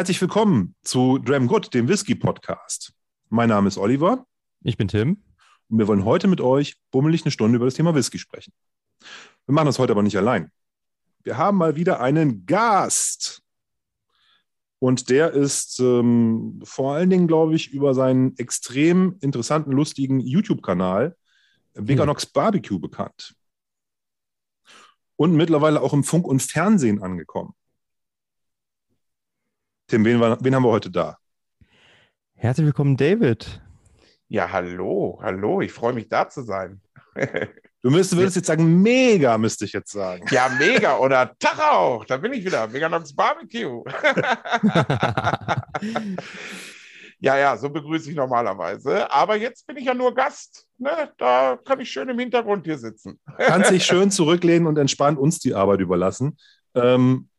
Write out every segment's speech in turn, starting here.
Herzlich willkommen zu Dram Good, dem Whisky Podcast. Mein Name ist Oliver. Ich bin Tim. Und wir wollen heute mit euch bummelig eine Stunde über das Thema Whisky sprechen. Wir machen das heute aber nicht allein. Wir haben mal wieder einen Gast. Und der ist ähm, vor allen Dingen, glaube ich, über seinen extrem interessanten, lustigen YouTube-Kanal Veganox hm. Barbecue bekannt. Und mittlerweile auch im Funk und Fernsehen angekommen. Tim, wen, wen haben wir heute da? Herzlich willkommen, David. Ja, hallo, hallo, ich freue mich da zu sein. Du müsstest, würdest jetzt sagen, mega, müsste ich jetzt sagen. Ja, mega oder Tag auch, da bin ich wieder, Meganox Barbecue. ja, ja, so begrüße ich normalerweise. Aber jetzt bin ich ja nur Gast. Ne? Da kann ich schön im Hintergrund hier sitzen. Kannst dich schön zurücklehnen und entspannt uns die Arbeit überlassen. Ähm,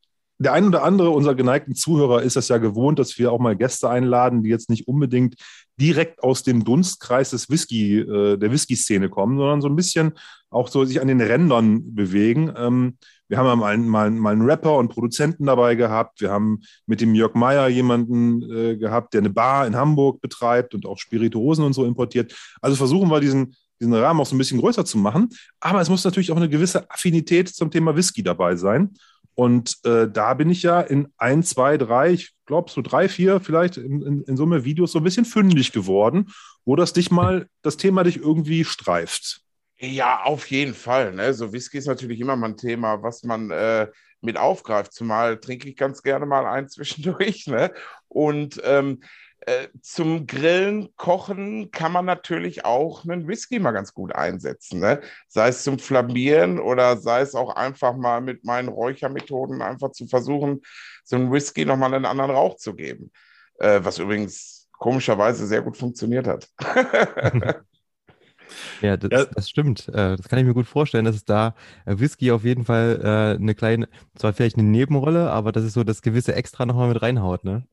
der ein oder andere unserer geneigten Zuhörer ist es ja gewohnt, dass wir auch mal Gäste einladen, die jetzt nicht unbedingt direkt aus dem Dunstkreis des Whisky, äh, der Whisky-Szene kommen, sondern so ein bisschen auch so sich an den Rändern bewegen. Ähm, wir haben mal, mal, mal einen Rapper und Produzenten dabei gehabt. Wir haben mit dem Jörg Meyer jemanden äh, gehabt, der eine Bar in Hamburg betreibt und auch Spirituosen und so importiert. Also versuchen wir diesen, diesen Rahmen auch so ein bisschen größer zu machen. Aber es muss natürlich auch eine gewisse Affinität zum Thema Whisky dabei sein. Und äh, da bin ich ja in ein, zwei, drei, ich glaube so drei, vier vielleicht in, in, in Summe Videos so ein bisschen fündig geworden, wo das dich mal, das Thema dich irgendwie streift. Ja, auf jeden Fall. Ne? So Whisky ist natürlich immer mal ein Thema, was man äh, mit aufgreift. Zumal trinke ich ganz gerne mal ein zwischendurch. Ne? Und ähm, äh, zum Grillen, Kochen kann man natürlich auch einen Whisky mal ganz gut einsetzen. Ne? Sei es zum Flambieren oder sei es auch einfach mal mit meinen Räuchermethoden einfach zu versuchen, so einen Whisky nochmal einen anderen Rauch zu geben. Äh, was übrigens komischerweise sehr gut funktioniert hat. Ja das, ja, das, stimmt. Äh, das kann ich mir gut vorstellen, dass es da Whisky auf jeden Fall eine kleine, zwar vielleicht eine Nebenrolle, aber dass es so das gewisse Extra nochmal mit reinhaut, ne?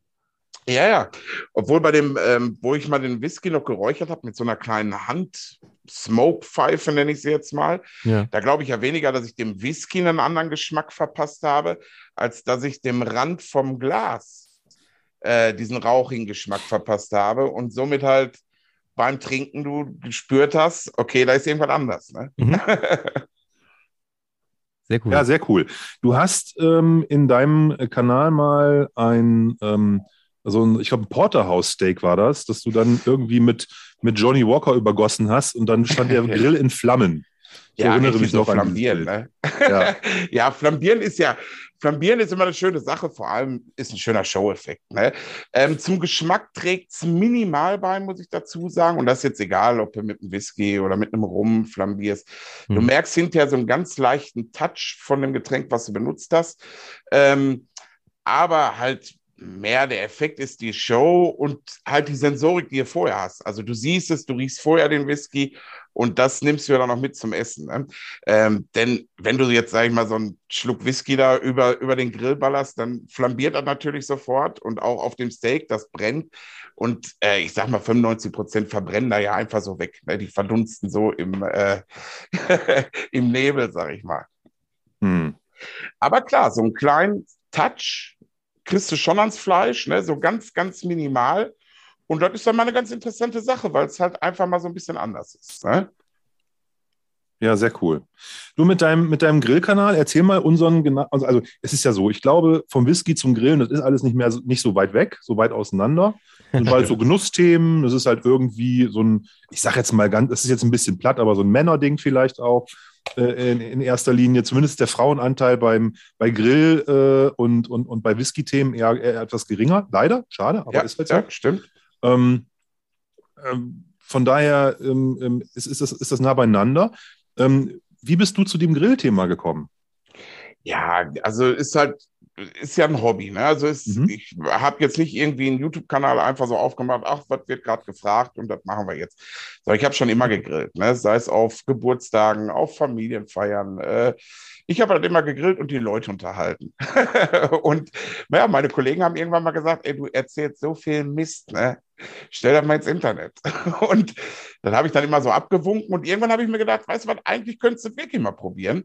Ja, ja. Obwohl bei dem, ähm, wo ich mal den Whisky noch geräuchert habe, mit so einer kleinen Hand-Smoke-Pfeife, nenne ich sie jetzt mal, ja. da glaube ich ja weniger, dass ich dem Whisky einen anderen Geschmack verpasst habe, als dass ich dem Rand vom Glas äh, diesen rauchigen Geschmack verpasst habe und somit halt beim Trinken du gespürt hast, okay, da ist irgendwas anders. Ne? Mhm. Sehr cool. Ja, sehr cool. Du hast ähm, in deinem Kanal mal ein ähm, also ein, ich glaube, ein Porterhouse-Steak war das, dass du dann irgendwie mit, mit Johnny Walker übergossen hast und dann stand der Grill in Flammen. Ich ja, erinnere mich so noch flambieren, ne? ja. ja, flambieren ist ja, flambieren ist immer eine schöne Sache, vor allem ist ein schöner Show-Effekt. Ne? Ähm, zum Geschmack trägt es minimal bei, muss ich dazu sagen. Und das ist jetzt egal, ob du mit einem Whisky oder mit einem Rum flambierst. Hm. Du merkst hinterher so einen ganz leichten Touch von dem Getränk, was du benutzt hast. Ähm, aber halt mehr der Effekt ist die Show und halt die Sensorik, die du vorher hast. Also du siehst es, du riechst vorher den Whisky und das nimmst du ja dann noch mit zum Essen. Ne? Ähm, denn wenn du jetzt, sag ich mal, so einen Schluck Whisky da über, über den Grill ballerst, dann flambiert das natürlich sofort und auch auf dem Steak, das brennt. Und äh, ich sag mal, 95 Prozent verbrennen da ja einfach so weg. Ne? Die verdunsten so im, äh, im Nebel, sag ich mal. Hm. Aber klar, so einen kleinen Touch kriegst du schon ans Fleisch, ne? so ganz, ganz minimal. Und das ist dann mal eine ganz interessante Sache, weil es halt einfach mal so ein bisschen anders ist. Ne? Ja, sehr cool. Du mit deinem, mit deinem Grillkanal, erzähl mal unseren, also, also es ist ja so, ich glaube, vom Whisky zum Grillen, das ist alles nicht mehr nicht so weit weg, so weit auseinander. Und weil so Genussthemen, das ist halt irgendwie so ein, ich sag jetzt mal ganz, das ist jetzt ein bisschen platt, aber so ein Männerding vielleicht auch in, in, erster Linie, zumindest der Frauenanteil beim, bei Grill äh, und, und, und bei Whisky-Themen eher, eher, etwas geringer. Leider, schade, aber ja, ist halt so. Ja, stimmt. Ähm, ähm, von daher ähm, ähm, ist, ist, das, ist das nah beieinander. Ähm, wie bist du zu dem Grillthema gekommen? Ja, also ist halt ist ja ein Hobby. Ne? Also ist, mhm. ich habe jetzt nicht irgendwie einen YouTube-Kanal einfach so aufgemacht, ach, was wird gerade gefragt und das machen wir jetzt. So, ich habe schon immer gegrillt, ne? sei es auf Geburtstagen, auf Familienfeiern. Äh, ich habe halt immer gegrillt und die Leute unterhalten. und naja, meine Kollegen haben irgendwann mal gesagt, ey, du erzählst so viel Mist, ne? Stell das mal ins Internet. und dann habe ich dann immer so abgewunken und irgendwann habe ich mir gedacht, weißt du was, eigentlich könntest du wirklich mal probieren.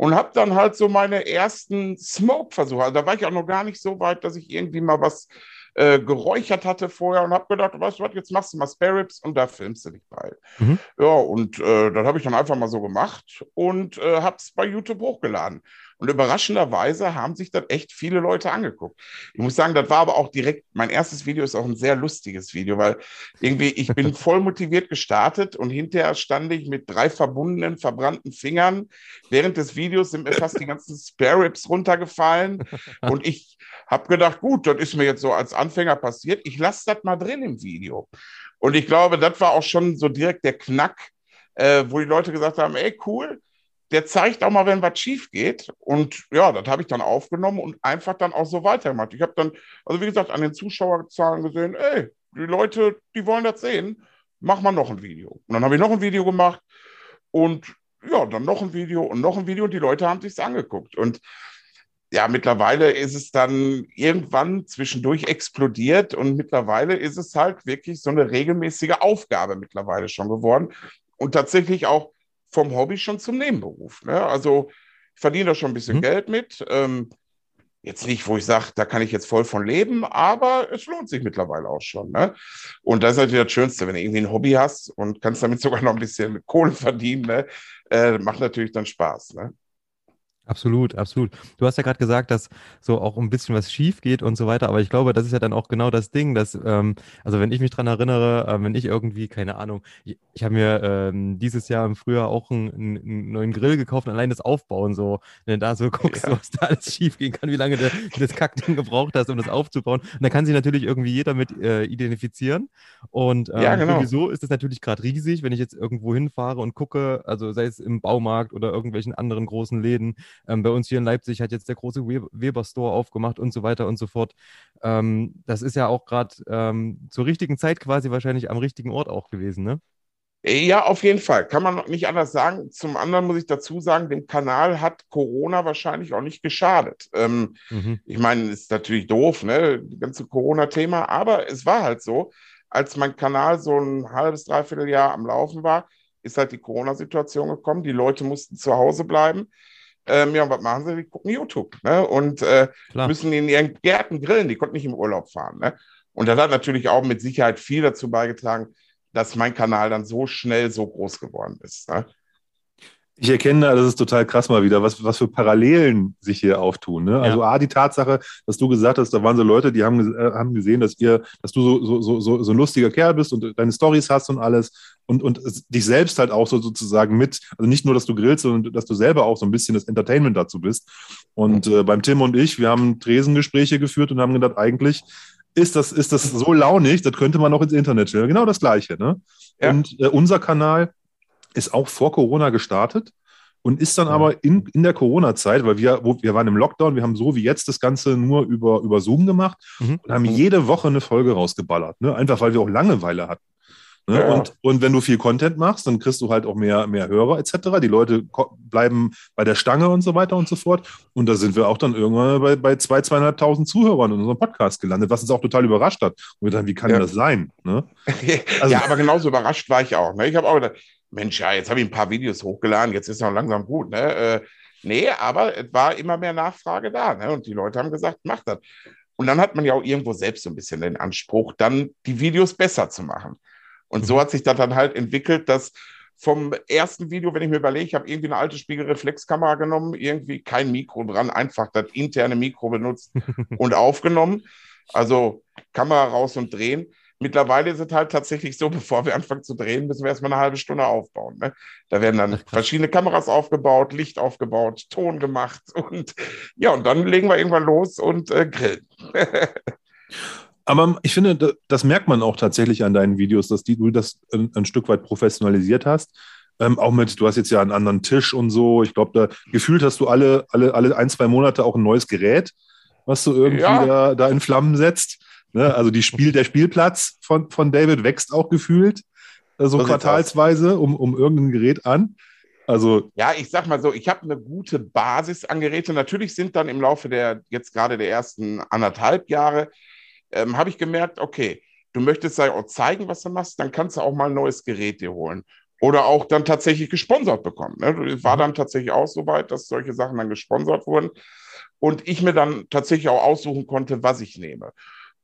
Und habe dann halt so meine ersten Smoke-Versuche. Also da war ich auch noch gar nicht so weit, dass ich irgendwie mal was äh, geräuchert hatte vorher und habe gedacht, weißt du was, jetzt machst du mal Spare Ribs und da filmst du dich bei. Mhm. Ja, und äh, das habe ich dann einfach mal so gemacht und äh, habe es bei YouTube hochgeladen. Und überraschenderweise haben sich dann echt viele Leute angeguckt. Ich muss sagen, das war aber auch direkt, mein erstes Video ist auch ein sehr lustiges Video, weil irgendwie ich bin voll motiviert gestartet und hinterher stand ich mit drei verbundenen, verbrannten Fingern. Während des Videos sind mir fast die ganzen Spare Ribs runtergefallen und ich habe gedacht, gut, das ist mir jetzt so als Anfänger passiert. Ich lasse das mal drin im Video. Und ich glaube, das war auch schon so direkt der Knack, äh, wo die Leute gesagt haben, ey, cool, der zeigt auch mal, wenn was schief geht. Und ja, das habe ich dann aufgenommen und einfach dann auch so weitergemacht. Ich habe dann, also wie gesagt, an den Zuschauerzahlen gesehen, ey, die Leute, die wollen das sehen, mach mal noch ein Video. Und dann habe ich noch ein Video gemacht und ja, dann noch ein Video und noch ein Video und die Leute haben sich angeguckt. Und ja, mittlerweile ist es dann irgendwann zwischendurch explodiert und mittlerweile ist es halt wirklich so eine regelmäßige Aufgabe mittlerweile schon geworden und tatsächlich auch vom Hobby schon zum Nebenberuf. Ne? Also ich verdiene da schon ein bisschen mhm. Geld mit. Ähm, jetzt nicht, wo ich sage, da kann ich jetzt voll von leben, aber es lohnt sich mittlerweile auch schon. Ne? Und das ist natürlich das Schönste, wenn du irgendwie ein Hobby hast und kannst damit sogar noch ein bisschen Kohle verdienen. Ne? Äh, macht natürlich dann Spaß. Ne? Absolut, absolut. Du hast ja gerade gesagt, dass so auch ein bisschen was schief geht und so weiter, aber ich glaube, das ist ja dann auch genau das Ding, dass, ähm, also wenn ich mich dran erinnere, äh, wenn ich irgendwie, keine Ahnung, ich, ich habe mir ähm, dieses Jahr im Frühjahr auch einen, einen, neuen Grill gekauft und allein das Aufbauen so, wenn du da so guckst, ja. was da alles schief gehen kann, wie lange du das Kackding gebraucht hast, um das aufzubauen. Und da kann sich natürlich irgendwie jeder mit äh, identifizieren. Und ähm, ja, genau. sowieso ist es natürlich gerade riesig, wenn ich jetzt irgendwo hinfahre und gucke, also sei es im Baumarkt oder irgendwelchen anderen großen Läden, ähm, bei uns hier in Leipzig hat jetzt der große Weber Store aufgemacht und so weiter und so fort. Ähm, das ist ja auch gerade ähm, zur richtigen Zeit quasi wahrscheinlich am richtigen Ort auch gewesen, ne? Ja, auf jeden Fall. Kann man nicht anders sagen. Zum anderen muss ich dazu sagen, dem Kanal hat Corona wahrscheinlich auch nicht geschadet. Ähm, mhm. Ich meine, ist natürlich doof, ne, das ganze Corona-Thema, aber es war halt so, als mein Kanal so ein halbes, dreiviertel Jahr am Laufen war, ist halt die Corona-Situation gekommen. Die Leute mussten zu Hause bleiben. Ähm, ja, und was machen sie? Die gucken YouTube ne? und äh, müssen in ihren Gärten grillen. Die konnten nicht im Urlaub fahren. Ne? Und das hat natürlich auch mit Sicherheit viel dazu beigetragen, dass mein Kanal dann so schnell so groß geworden ist. Ne? Ich erkenne, das ist total krass mal wieder, was, was für Parallelen sich hier auftun. Ne? Also ja. A, die Tatsache, dass du gesagt hast, da waren so Leute, die haben, äh, haben gesehen, dass ihr, dass du so, so, so, so ein lustiger Kerl bist und deine Stories hast und alles und, und dich selbst halt auch so sozusagen mit, also nicht nur, dass du grillst, sondern dass du selber auch so ein bisschen das Entertainment dazu bist. Und äh, beim Tim und ich, wir haben Tresengespräche geführt und haben gedacht, eigentlich ist das, ist das so launig, das könnte man auch ins Internet stellen. Genau das Gleiche. Ne? Ja. Und äh, unser Kanal ist auch vor Corona gestartet und ist dann aber in, in der Corona-Zeit, weil wir, wo, wir waren im Lockdown, wir haben so wie jetzt das Ganze nur über, über Zoom gemacht mhm. und haben jede Woche eine Folge rausgeballert. Ne? Einfach weil wir auch Langeweile hatten. Ne? Ja. Und, und wenn du viel Content machst, dann kriegst du halt auch mehr, mehr Hörer etc. Die Leute bleiben bei der Stange und so weiter und so fort. Und da sind wir auch dann irgendwann bei, bei zwei, zweieinhalbtausend Zuhörern in unserem Podcast gelandet, was uns auch total überrascht hat. Und wir dachten, wie kann ja. das sein? Ne? Also, ja, aber genauso überrascht war ich auch. Ne? Ich habe auch gedacht, Mensch, ja, jetzt habe ich ein paar Videos hochgeladen, jetzt ist noch langsam gut. Ne? Äh, nee, aber es war immer mehr Nachfrage da. Ne? Und die Leute haben gesagt, mach das. Und dann hat man ja auch irgendwo selbst so ein bisschen den Anspruch, dann die Videos besser zu machen. Und so mhm. hat sich das dann halt entwickelt, dass vom ersten Video, wenn ich mir überlege, ich habe irgendwie eine alte Spiegelreflexkamera genommen, irgendwie kein Mikro dran, einfach das interne Mikro benutzt und aufgenommen. Also Kamera raus und drehen. Mittlerweile ist es halt tatsächlich so, bevor wir anfangen zu drehen, müssen wir erstmal eine halbe Stunde aufbauen. Ne? Da werden dann verschiedene Kameras aufgebaut, Licht aufgebaut, Ton gemacht und ja, und dann legen wir irgendwann los und äh, grillen. Aber ich finde, das merkt man auch tatsächlich an deinen Videos, dass die, du das ein, ein Stück weit professionalisiert hast. Ähm, auch mit, du hast jetzt ja einen anderen Tisch und so. Ich glaube, da gefühlt hast du alle, alle, alle ein, zwei Monate auch ein neues Gerät, was du irgendwie ja. da, da in Flammen setzt. Ne? Also die Spiel, der Spielplatz von, von David wächst auch gefühlt, äh, so quartalsweise um, um irgendein Gerät an. Also ja, ich sag mal so, ich habe eine gute Basis an Geräten. Natürlich sind dann im Laufe der jetzt gerade der ersten anderthalb Jahre ähm, habe ich gemerkt, okay, du möchtest ja auch zeigen, was du machst, dann kannst du auch mal ein neues Gerät dir holen. oder auch dann tatsächlich gesponsert bekommen. Ne? War mhm. dann tatsächlich auch so weit, dass solche Sachen dann gesponsert wurden und ich mir dann tatsächlich auch aussuchen konnte, was ich nehme.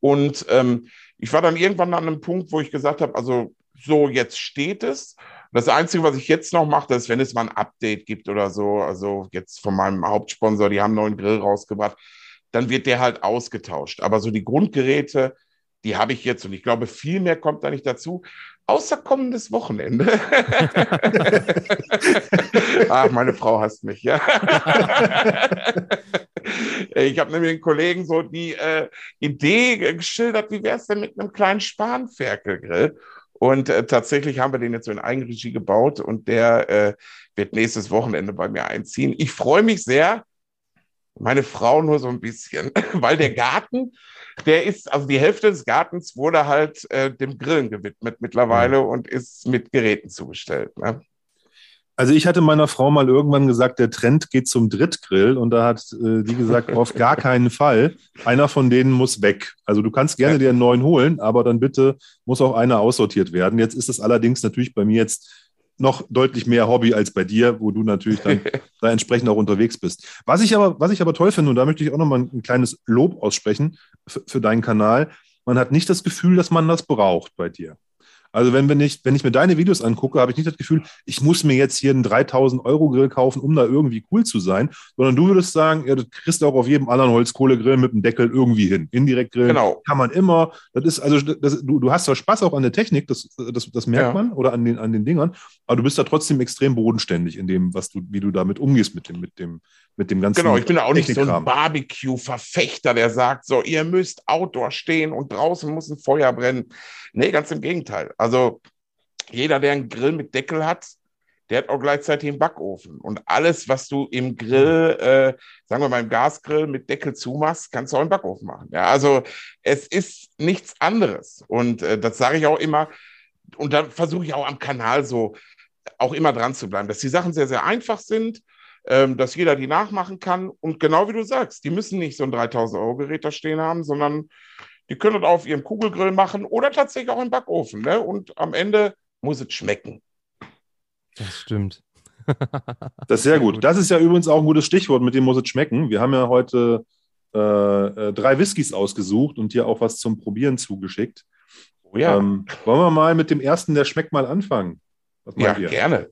Und ähm, ich war dann irgendwann an einem Punkt, wo ich gesagt habe, also so, jetzt steht es. Das Einzige, was ich jetzt noch mache, ist, wenn es mal ein Update gibt oder so, also jetzt von meinem Hauptsponsor, die haben einen neuen Grill rausgebracht, dann wird der halt ausgetauscht. Aber so die Grundgeräte, die habe ich jetzt und ich glaube, viel mehr kommt da nicht dazu, außer kommendes Wochenende. Ach, meine Frau hasst mich, ja. ich habe nämlich den Kollegen so die äh, Idee geschildert, wie wäre es denn mit einem kleinen Spanferkelgrill? Und äh, tatsächlich haben wir den jetzt so in Eigenregie gebaut und der äh, wird nächstes Wochenende bei mir einziehen. Ich freue mich sehr. Meine Frau nur so ein bisschen, weil der Garten, der ist, also die Hälfte des Gartens wurde halt äh, dem Grillen gewidmet mittlerweile mhm. und ist mit Geräten zugestellt. Ne? Also ich hatte meiner Frau mal irgendwann gesagt, der Trend geht zum Drittgrill und da hat äh, die gesagt, auf gar keinen Fall. Einer von denen muss weg. Also du kannst gerne dir einen neuen holen, aber dann bitte muss auch einer aussortiert werden. Jetzt ist es allerdings natürlich bei mir jetzt noch deutlich mehr Hobby als bei dir, wo du natürlich dann da entsprechend auch unterwegs bist. Was ich aber, was ich aber toll finde, und da möchte ich auch nochmal ein kleines Lob aussprechen für, für deinen Kanal, man hat nicht das Gefühl, dass man das braucht bei dir. Also wenn, wenn, ich, wenn ich mir deine Videos angucke, habe ich nicht das Gefühl, ich muss mir jetzt hier einen 3000 Euro Grill kaufen, um da irgendwie cool zu sein, sondern du würdest sagen, ja, das kriegst du auch auf jedem anderen Holzkohlegrill mit dem Deckel irgendwie hin. Indirekt grillen genau. kann man immer. Das ist also, das, du, du hast zwar Spaß auch an der Technik, das, das, das merkt ja. man, oder an den, an den Dingern, aber du bist da trotzdem extrem bodenständig in dem, was du, wie du damit umgehst mit dem, mit dem, mit dem ganzen. Genau, ich bin auch nicht so ein Barbecue-Verfechter, der sagt, so, ihr müsst Outdoor stehen und draußen muss ein Feuer brennen. Nee, ganz im Gegenteil. Also jeder, der einen Grill mit Deckel hat, der hat auch gleichzeitig einen Backofen. Und alles, was du im Grill, äh, sagen wir mal im Gasgrill mit Deckel zumachst, kannst du auch im Backofen machen. Ja, also es ist nichts anderes. Und äh, das sage ich auch immer. Und da versuche ich auch am Kanal so auch immer dran zu bleiben, dass die Sachen sehr, sehr einfach sind ähm, dass jeder die nachmachen kann. Und genau wie du sagst, die müssen nicht so ein 3000 Euro Gerät da stehen haben, sondern die können das auf ihrem Kugelgrill machen oder tatsächlich auch im Backofen. Ne? Und am Ende muss es schmecken. Das stimmt. das ist sehr gut. Das ist ja übrigens auch ein gutes Stichwort, mit dem muss es schmecken. Wir haben ja heute äh, äh drei Whiskys ausgesucht und dir auch was zum Probieren zugeschickt. Oh ja. Ähm, wollen wir mal mit dem ersten, der schmeckt, mal anfangen? ja, ihr? gerne.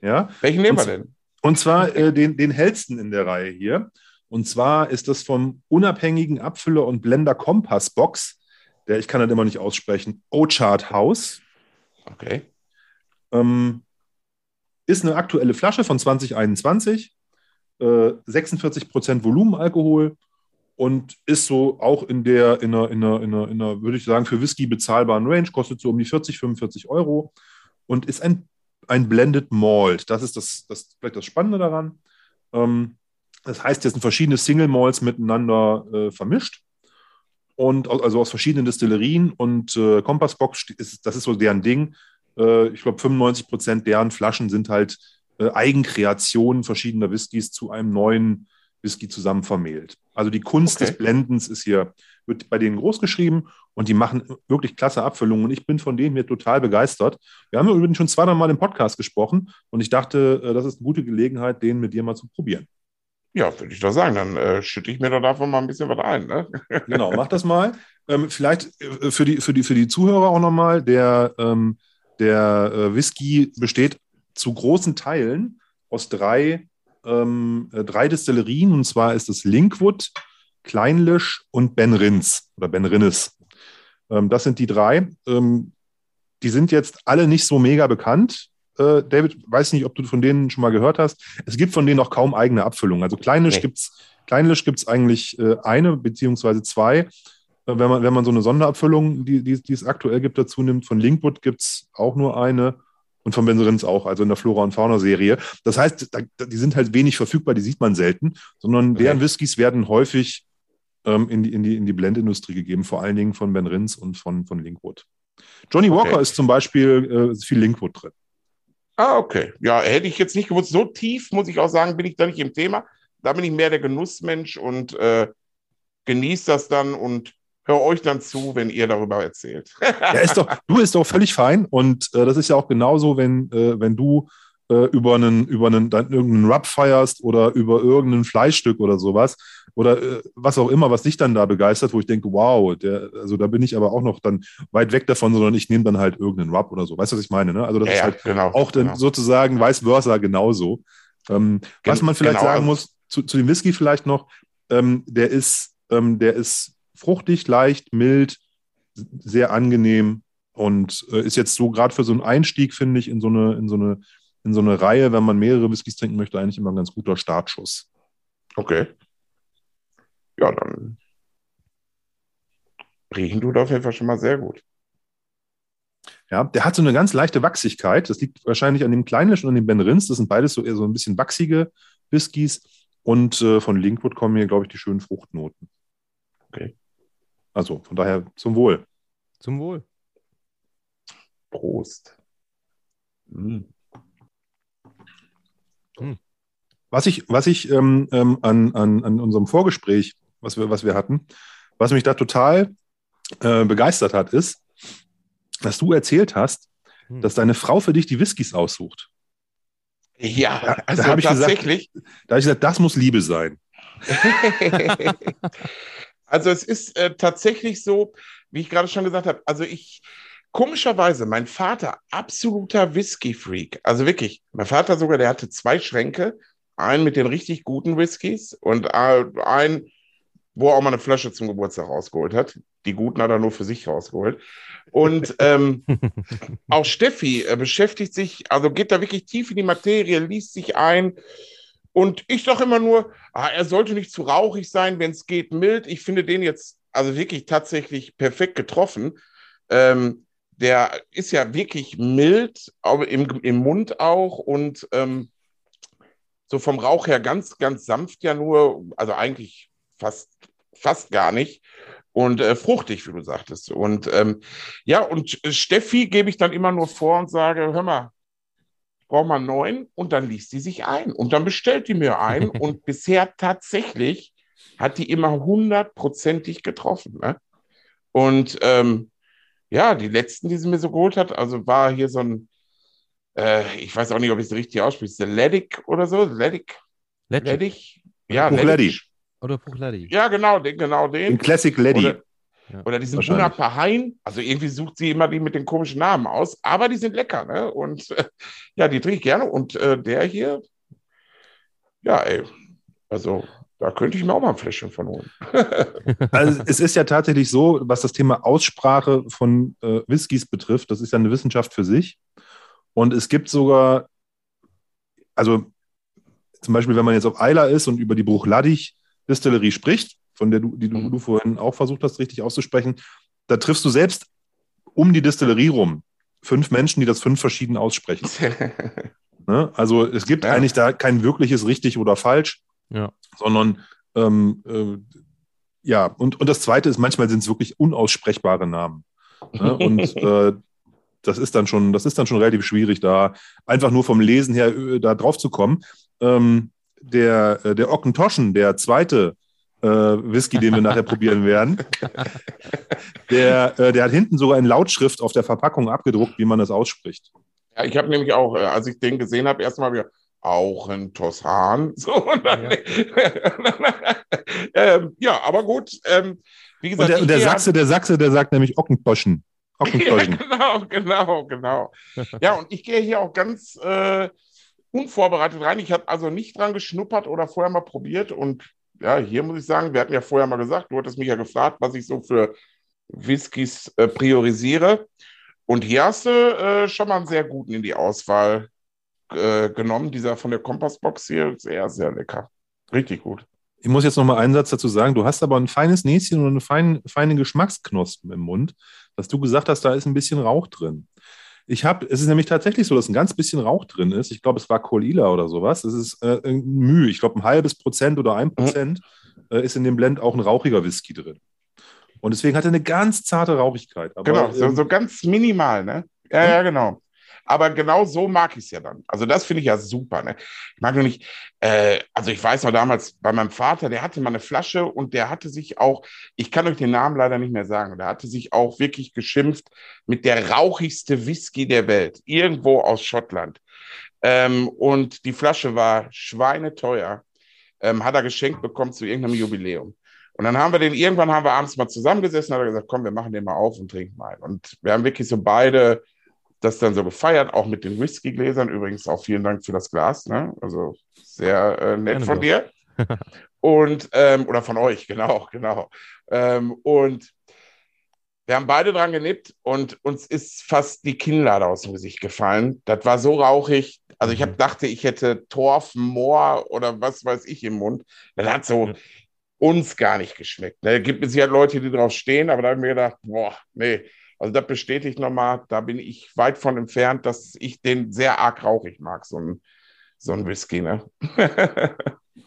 Ja? Welchen nehmen wir denn? Und zwar äh, den, den hellsten in der Reihe hier. Und zwar ist das vom unabhängigen Abfüller und Blender Kompass Box, der ich kann das immer nicht aussprechen, O-Chart House. Okay. Ähm, ist eine aktuelle Flasche von 2021, äh, 46% Volumenalkohol und ist so auch in der, in einer, in einer, in einer, in einer, würde ich sagen, für Whisky bezahlbaren Range, kostet so um die 40, 45 Euro und ist ein ein Blended Malt. Das ist das, das vielleicht das Spannende daran. Ähm, das heißt, jetzt sind verschiedene Single Malts miteinander äh, vermischt. Und also aus verschiedenen Destillerien und äh, Kompassbox, ist, das ist so deren Ding. Äh, ich glaube, 95 Prozent deren Flaschen sind halt äh, Eigenkreationen verschiedener Whiskys zu einem neuen Whisky zusammen vermählt. Also die Kunst okay. des Blendens ist hier, wird bei denen groß geschrieben und die machen wirklich klasse Abfüllungen und ich bin von denen hier total begeistert. Wir haben übrigens schon zweimal Mal im Podcast gesprochen und ich dachte, äh, das ist eine gute Gelegenheit, den mit dir mal zu probieren. Ja, würde ich doch sagen, dann äh, schütte ich mir da davon mal ein bisschen was ein. Ne? genau, mach das mal. Ähm, vielleicht äh, für, die, für, die, für die Zuhörer auch nochmal, der, ähm, der äh, Whisky besteht zu großen Teilen aus drei ähm, äh, drei Destillerien, und zwar ist es Linkwood, Kleinlisch und Ben Rins oder Ben Rinnes. Ähm, das sind die drei. Ähm, die sind jetzt alle nicht so mega bekannt. Äh, David, weiß nicht, ob du von denen schon mal gehört hast. Es gibt von denen noch kaum eigene Abfüllungen. Also Kleinlisch okay. gibt's Kleinlisch gibt es eigentlich äh, eine beziehungsweise zwei. Äh, wenn, man, wenn man so eine Sonderabfüllung, die, die, die es aktuell gibt, dazu nimmt, von Linkwood gibt es auch nur eine und von Benserins auch, also in der Flora- und Fauna-Serie. Das heißt, da, die sind halt wenig verfügbar, die sieht man selten, sondern deren. Whiskys werden häufig ähm, in die, in die, in die Blendindustrie gegeben, vor allen Dingen von Ben Rins und von, von Linkwood. Johnny Walker okay. ist zum Beispiel äh, viel Linkwood drin. Ah, okay. Ja, hätte ich jetzt nicht gewusst. So tief, muss ich auch sagen, bin ich da nicht im Thema. Da bin ich mehr der Genussmensch und äh, genieße das dann und höre euch dann zu, wenn ihr darüber erzählt. ja, ist doch, du ist doch völlig fein. Und äh, das ist ja auch genauso, wenn, äh, wenn du äh, über einen, über einen, dann irgendeinen Rub feierst oder über irgendein Fleischstück oder sowas oder äh, was auch immer, was dich dann da begeistert, wo ich denke, wow, der, also da bin ich aber auch noch dann weit weg davon, sondern ich nehme dann halt irgendeinen Rub oder so. Weißt du, was ich meine? Ne? Also das ja, ist halt genau, auch dann genau. sozusagen vice versa genauso. Ähm, Gen was man vielleicht genau. sagen muss, zu, zu dem Whisky vielleicht noch, ähm, der ist, ähm, der ist fruchtig, leicht, mild, sehr angenehm und äh, ist jetzt so gerade für so einen Einstieg, finde ich, in so eine, in so eine in so eine Reihe, wenn man mehrere Whiskys trinken möchte, eigentlich immer ein ganz guter Startschuss. Okay. Ja, dann riechen tut auf jeden Fall schon mal sehr gut. Ja, der hat so eine ganz leichte Wachsigkeit. Das liegt wahrscheinlich an dem Kleinlisch und an dem Ben Rins. Das sind beides so eher so ein bisschen wachsige Whiskys. Und äh, von Linkwood kommen hier, glaube ich, die schönen Fruchtnoten. Okay. Also von daher zum Wohl. Zum Wohl. Prost. Mm. Hm. Was ich, was ich ähm, ähm, an, an, an unserem Vorgespräch, was wir, was wir hatten, was mich da total äh, begeistert hat, ist, dass du erzählt hast, hm. dass deine Frau für dich die Whiskys aussucht. Ja, also da tatsächlich. Gesagt, da habe ich gesagt, das muss Liebe sein. also es ist äh, tatsächlich so, wie ich gerade schon gesagt habe, also ich, Komischerweise, mein Vater, absoluter Whisky-Freak. Also wirklich, mein Vater sogar, der hatte zwei Schränke. Einen mit den richtig guten Whiskys und äh, einen, wo er auch mal eine Flasche zum Geburtstag rausgeholt hat. Die guten hat er nur für sich rausgeholt. Und ähm, auch Steffi äh, beschäftigt sich, also geht da wirklich tief in die Materie, liest sich ein. Und ich sage immer nur, ah, er sollte nicht zu rauchig sein, wenn es geht, mild. Ich finde den jetzt also wirklich tatsächlich perfekt getroffen. Ähm, der ist ja wirklich mild, aber im, im Mund auch und ähm, so vom Rauch her ganz, ganz sanft ja nur, also eigentlich fast, fast gar nicht und äh, fruchtig, wie du sagtest. Und ähm, ja, und Steffi gebe ich dann immer nur vor und sage, hör mal, ich brauche mal neun und dann liest sie sich ein und dann bestellt die mir ein und bisher tatsächlich hat die immer hundertprozentig getroffen. Ne? Und ähm, ja, die letzten, die sie mir so geholt hat, also war hier so ein, äh, ich weiß auch nicht, ob ich es richtig ausspreche, Ledig oder so, Ledig. Ledig? Ja, Ledig. Oder Puchledi. Ja, genau, den, genau den. Den Classic Ledi. Oder, ja, oder diesen Bunapahain. Also irgendwie sucht sie immer die mit den komischen Namen aus, aber die sind lecker, ne? Und äh, ja, die trinke ich gerne. Und äh, der hier, ja, ey, also da könnte ich mir auch mal ein Fläschchen von holen. also es ist ja tatsächlich so, was das Thema Aussprache von äh, Whiskys betrifft, das ist ja eine Wissenschaft für sich. Und es gibt sogar, also zum Beispiel, wenn man jetzt auf Eiler ist und über die Bruchladich-Distillerie spricht, von der du, die du, mhm. du vorhin auch versucht hast, richtig auszusprechen, da triffst du selbst um die Distillerie rum fünf Menschen, die das fünf verschieden aussprechen. ne? Also es gibt ja. eigentlich da kein wirkliches richtig oder falsch ja. sondern ähm, äh, ja, und, und das Zweite ist, manchmal sind es wirklich unaussprechbare Namen. Ne? Und äh, das ist dann schon, das ist dann schon relativ schwierig, da einfach nur vom Lesen her äh, da drauf zu kommen. Ähm, der, äh, der Ockentoschen, der zweite äh, Whisky, den wir nachher probieren werden, der, äh, der hat hinten sogar in Lautschrift auf der Verpackung abgedruckt, wie man das ausspricht. Ja, ich habe nämlich auch, als ich den gesehen habe, erstmal wieder, auch ein Tossan. So, dann, ja. ähm, ja. aber gut. Ähm, wie gesagt, und der, der Sachse, der Sachse, der sagt nämlich Ockentoschen. Ockentoschen. Ja, genau, genau, genau. ja, und ich gehe hier auch ganz äh, unvorbereitet rein. Ich habe also nicht dran geschnuppert oder vorher mal probiert. Und ja, hier muss ich sagen, wir hatten ja vorher mal gesagt, du hattest mich ja gefragt, was ich so für Whiskys äh, priorisiere. Und hier hast du äh, schon mal einen sehr guten in die Auswahl äh, genommen, dieser von der Kompassbox hier. Sehr, sehr lecker. Richtig gut. Ich muss jetzt noch mal einen Satz dazu sagen. Du hast aber ein feines Näschen und eine feine, feine Geschmacksknospen im Mund, dass du gesagt hast, da ist ein bisschen Rauch drin. Ich habe, es ist nämlich tatsächlich so, dass ein ganz bisschen Rauch drin ist. Ich glaube, es war Kolila oder sowas. Es ist äh, Mühe. Ich glaube, ein halbes Prozent oder ein Prozent äh, ist in dem Blend auch ein rauchiger Whisky drin. Und deswegen hat er eine ganz zarte Rauchigkeit. Aber, genau, so, ähm, so, ganz minimal, ne? Ja, ja, genau. Aber genau so mag ich es ja dann. Also das finde ich ja super. Ne? Ich mag nur nicht, äh, also ich weiß noch damals bei meinem Vater, der hatte mal eine Flasche und der hatte sich auch, ich kann euch den Namen leider nicht mehr sagen, der hatte sich auch wirklich geschimpft mit der rauchigste Whisky der Welt, irgendwo aus Schottland. Ähm, und die Flasche war schweineteuer, ähm, hat er geschenkt bekommen zu irgendeinem Jubiläum. Und dann haben wir den, irgendwann haben wir abends mal zusammengesessen, hat er gesagt, komm, wir machen den mal auf und trinken mal. Und wir haben wirklich so beide das dann so gefeiert, auch mit den Whiskygläsern. Übrigens auch vielen Dank für das Glas, ne? Also sehr äh, nett Gerne von dir. und, ähm, oder von euch, genau, genau. Ähm, und wir haben beide dran genippt und uns ist fast die Kinnlade aus dem Gesicht gefallen. Das war so rauchig. Also ich hab, mhm. dachte, ich hätte Torf, Moor oder was weiß ich im Mund. Das hat so, uns gar nicht geschmeckt. Ne? Gibt es ja Leute, die drauf stehen, aber da habe ich mir gedacht, boah, nee. Also das bestätigt nochmal, da bin ich weit von entfernt, dass ich den sehr arg rauchig mag, so ein, so ein Whisky. Ne?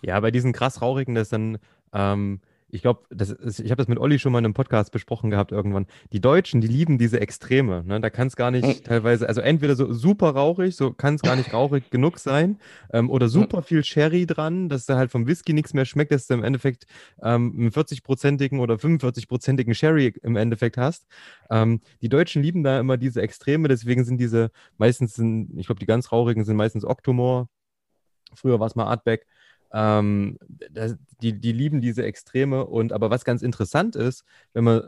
ja, bei diesen krass rauchigen, das dann ähm, ich glaube, ich habe das mit Olli schon mal in einem Podcast besprochen gehabt irgendwann. Die Deutschen, die lieben diese Extreme. Ne? Da kann es gar nicht hm. teilweise, also entweder so super rauchig, so kann es gar nicht rauchig genug sein, ähm, oder super viel Sherry dran, dass da halt vom Whisky nichts mehr schmeckt, dass du im Endeffekt ähm, einen 40-prozentigen oder 45-prozentigen Sherry im Endeffekt hast. Ähm, die Deutschen lieben da immer diese Extreme, deswegen sind diese meistens, sind, ich glaube, die ganz rauchigen sind meistens Octomore. Früher war es mal Artback. Ähm, das, die, die lieben diese Extreme. Und aber was ganz interessant ist, wenn man,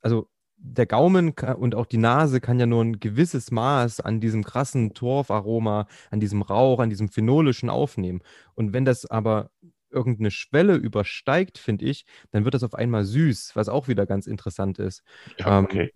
also der Gaumen und auch die Nase kann ja nur ein gewisses Maß an diesem krassen Torfaroma, an diesem Rauch, an diesem phenolischen aufnehmen. Und wenn das aber irgendeine Schwelle übersteigt, finde ich, dann wird das auf einmal süß, was auch wieder ganz interessant ist. Ja, okay. Ähm,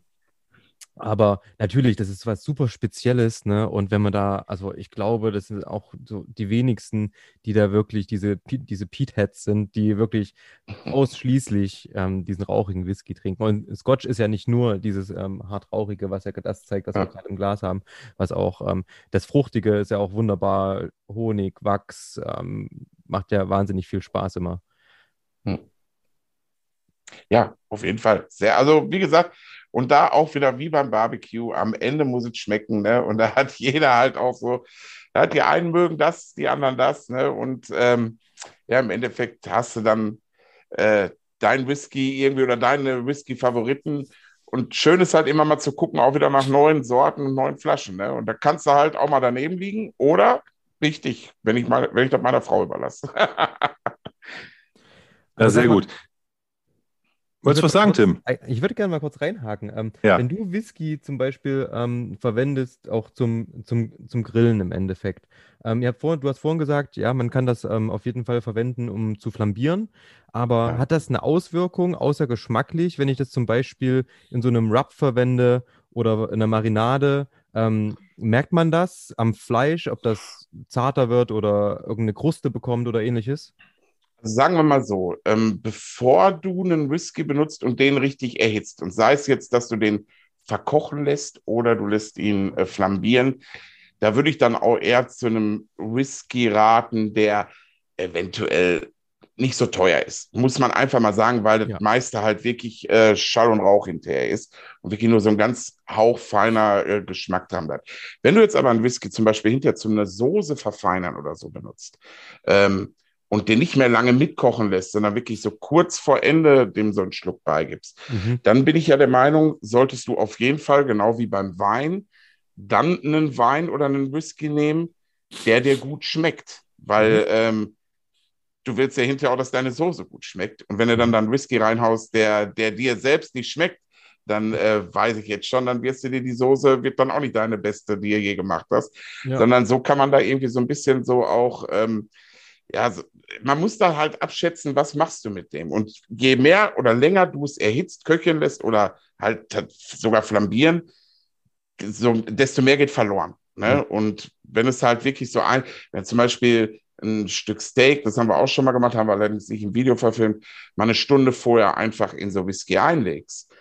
aber natürlich, das ist was super Spezielles, ne? Und wenn man da, also ich glaube, das sind auch so die wenigsten, die da wirklich diese, diese Peatheads sind, die wirklich mhm. ausschließlich ähm, diesen rauchigen Whisky trinken. Und Scotch ist ja nicht nur dieses ähm, hart rauchige, was ja das zeigt, was ja. wir gerade im Glas haben, was auch ähm, das Fruchtige ist ja auch wunderbar, Honig, Wachs, ähm, macht ja wahnsinnig viel Spaß immer. Hm. Ja, auf jeden Fall. Sehr, also wie gesagt, und da auch wieder wie beim Barbecue, am Ende muss es schmecken, ne? Und da hat jeder halt auch so, da hat die einen mögen das, die anderen das, ne? Und ähm, ja, im Endeffekt hast du dann äh, dein Whisky irgendwie oder deine Whisky-Favoriten. Und schön ist halt immer mal zu gucken, auch wieder nach neuen Sorten und neuen Flaschen. Ne? Und da kannst du halt auch mal daneben liegen oder richtig, wenn ich, mal, wenn ich das meiner Frau überlasse. ja, sehr gut. Wolltest du was sagen, Tim? Ich würde gerne mal kurz reinhaken. Ähm, ja. Wenn du Whisky zum Beispiel ähm, verwendest, auch zum, zum, zum Grillen im Endeffekt. Ähm, vor, du hast vorhin gesagt, ja, man kann das ähm, auf jeden Fall verwenden, um zu flambieren. Aber ja. hat das eine Auswirkung, außer geschmacklich, wenn ich das zum Beispiel in so einem Rub verwende oder in einer Marinade? Ähm, merkt man das am Fleisch, ob das zarter wird oder irgendeine Kruste bekommt oder ähnliches? Sagen wir mal so, ähm, bevor du einen Whisky benutzt und den richtig erhitzt, und sei es jetzt, dass du den verkochen lässt oder du lässt ihn äh, flambieren, da würde ich dann auch eher zu einem Whisky raten, der eventuell nicht so teuer ist. Muss man einfach mal sagen, weil ja. das meiste halt wirklich äh, Schall und Rauch hinterher ist und wirklich nur so ein ganz hauchfeiner äh, Geschmack dran bleibt. Wenn du jetzt aber einen Whisky zum Beispiel hinterher zu einer Soße verfeinern oder so benutzt, ähm, und den nicht mehr lange mitkochen lässt, sondern wirklich so kurz vor Ende dem so einen Schluck beigibst, mhm. dann bin ich ja der Meinung, solltest du auf jeden Fall, genau wie beim Wein, dann einen Wein oder einen Whisky nehmen, der dir gut schmeckt. Weil mhm. ähm, du willst ja hinterher auch, dass deine Soße gut schmeckt. Und wenn du dann dann Whisky reinhaust, der, der dir selbst nicht schmeckt, dann äh, weiß ich jetzt schon, dann wirst du dir die Soße, wird dann auch nicht deine beste, die du je gemacht hast. Ja. Sondern so kann man da irgendwie so ein bisschen so auch ähm, ja, man muss da halt abschätzen, was machst du mit dem. Und je mehr oder länger du es erhitzt, köcheln lässt oder halt sogar flambieren, so, desto mehr geht verloren. Ne? Mhm. Und wenn es halt wirklich so ein, wenn zum Beispiel ein Stück Steak, das haben wir auch schon mal gemacht, haben wir allerdings nicht im Video verfilmt, mal eine Stunde vorher einfach in so Whisky einlegst.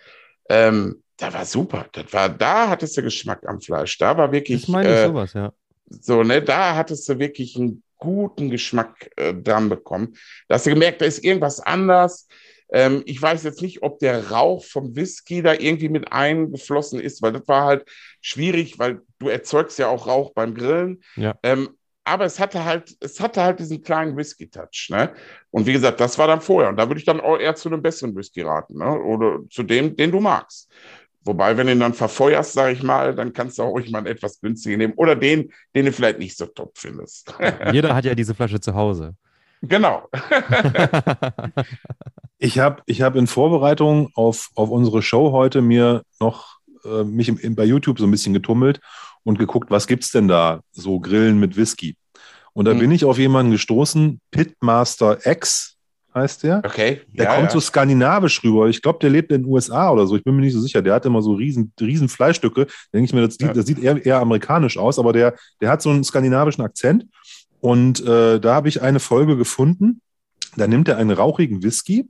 Ähm, da war super. Das war, da hattest du Geschmack am Fleisch. Da war wirklich. Ich meine äh, sowas, ja. So, ne, da hattest du wirklich einen guten Geschmack äh, dran bekommen. Da hast du gemerkt, da ist irgendwas anders. Ähm, ich weiß jetzt nicht, ob der Rauch vom Whisky da irgendwie mit eingeflossen ist, weil das war halt schwierig, weil du erzeugst ja auch Rauch beim Grillen. Ja. Ähm, aber es hatte halt, es hatte halt diesen kleinen Whisky-Touch, ne? Und wie gesagt, das war dann vorher. Und da würde ich dann auch eher zu einem besseren Whisky raten, ne? Oder zu dem, den du magst. Wobei, wenn du ihn dann verfeuerst, sage ich mal, dann kannst du auch ruhig mal einen etwas günstiger nehmen. Oder den, den du vielleicht nicht so top findest. Jeder hat ja diese Flasche zu Hause. Genau. ich habe ich hab in Vorbereitung auf, auf unsere Show heute mir noch äh, mich im, bei YouTube so ein bisschen getummelt und geguckt, was gibt es denn da so Grillen mit Whisky. Und da mhm. bin ich auf jemanden gestoßen, Pitmaster X heißt der. Okay. Der ja, kommt ja. so skandinavisch rüber. Ich glaube, der lebt in den USA oder so. Ich bin mir nicht so sicher. Der hat immer so riesen, riesen Fleischstücke. Denke ich mir, das, ja. das sieht eher, eher amerikanisch aus, aber der, der hat so einen skandinavischen Akzent. Und äh, da habe ich eine Folge gefunden. Da nimmt er einen rauchigen Whisky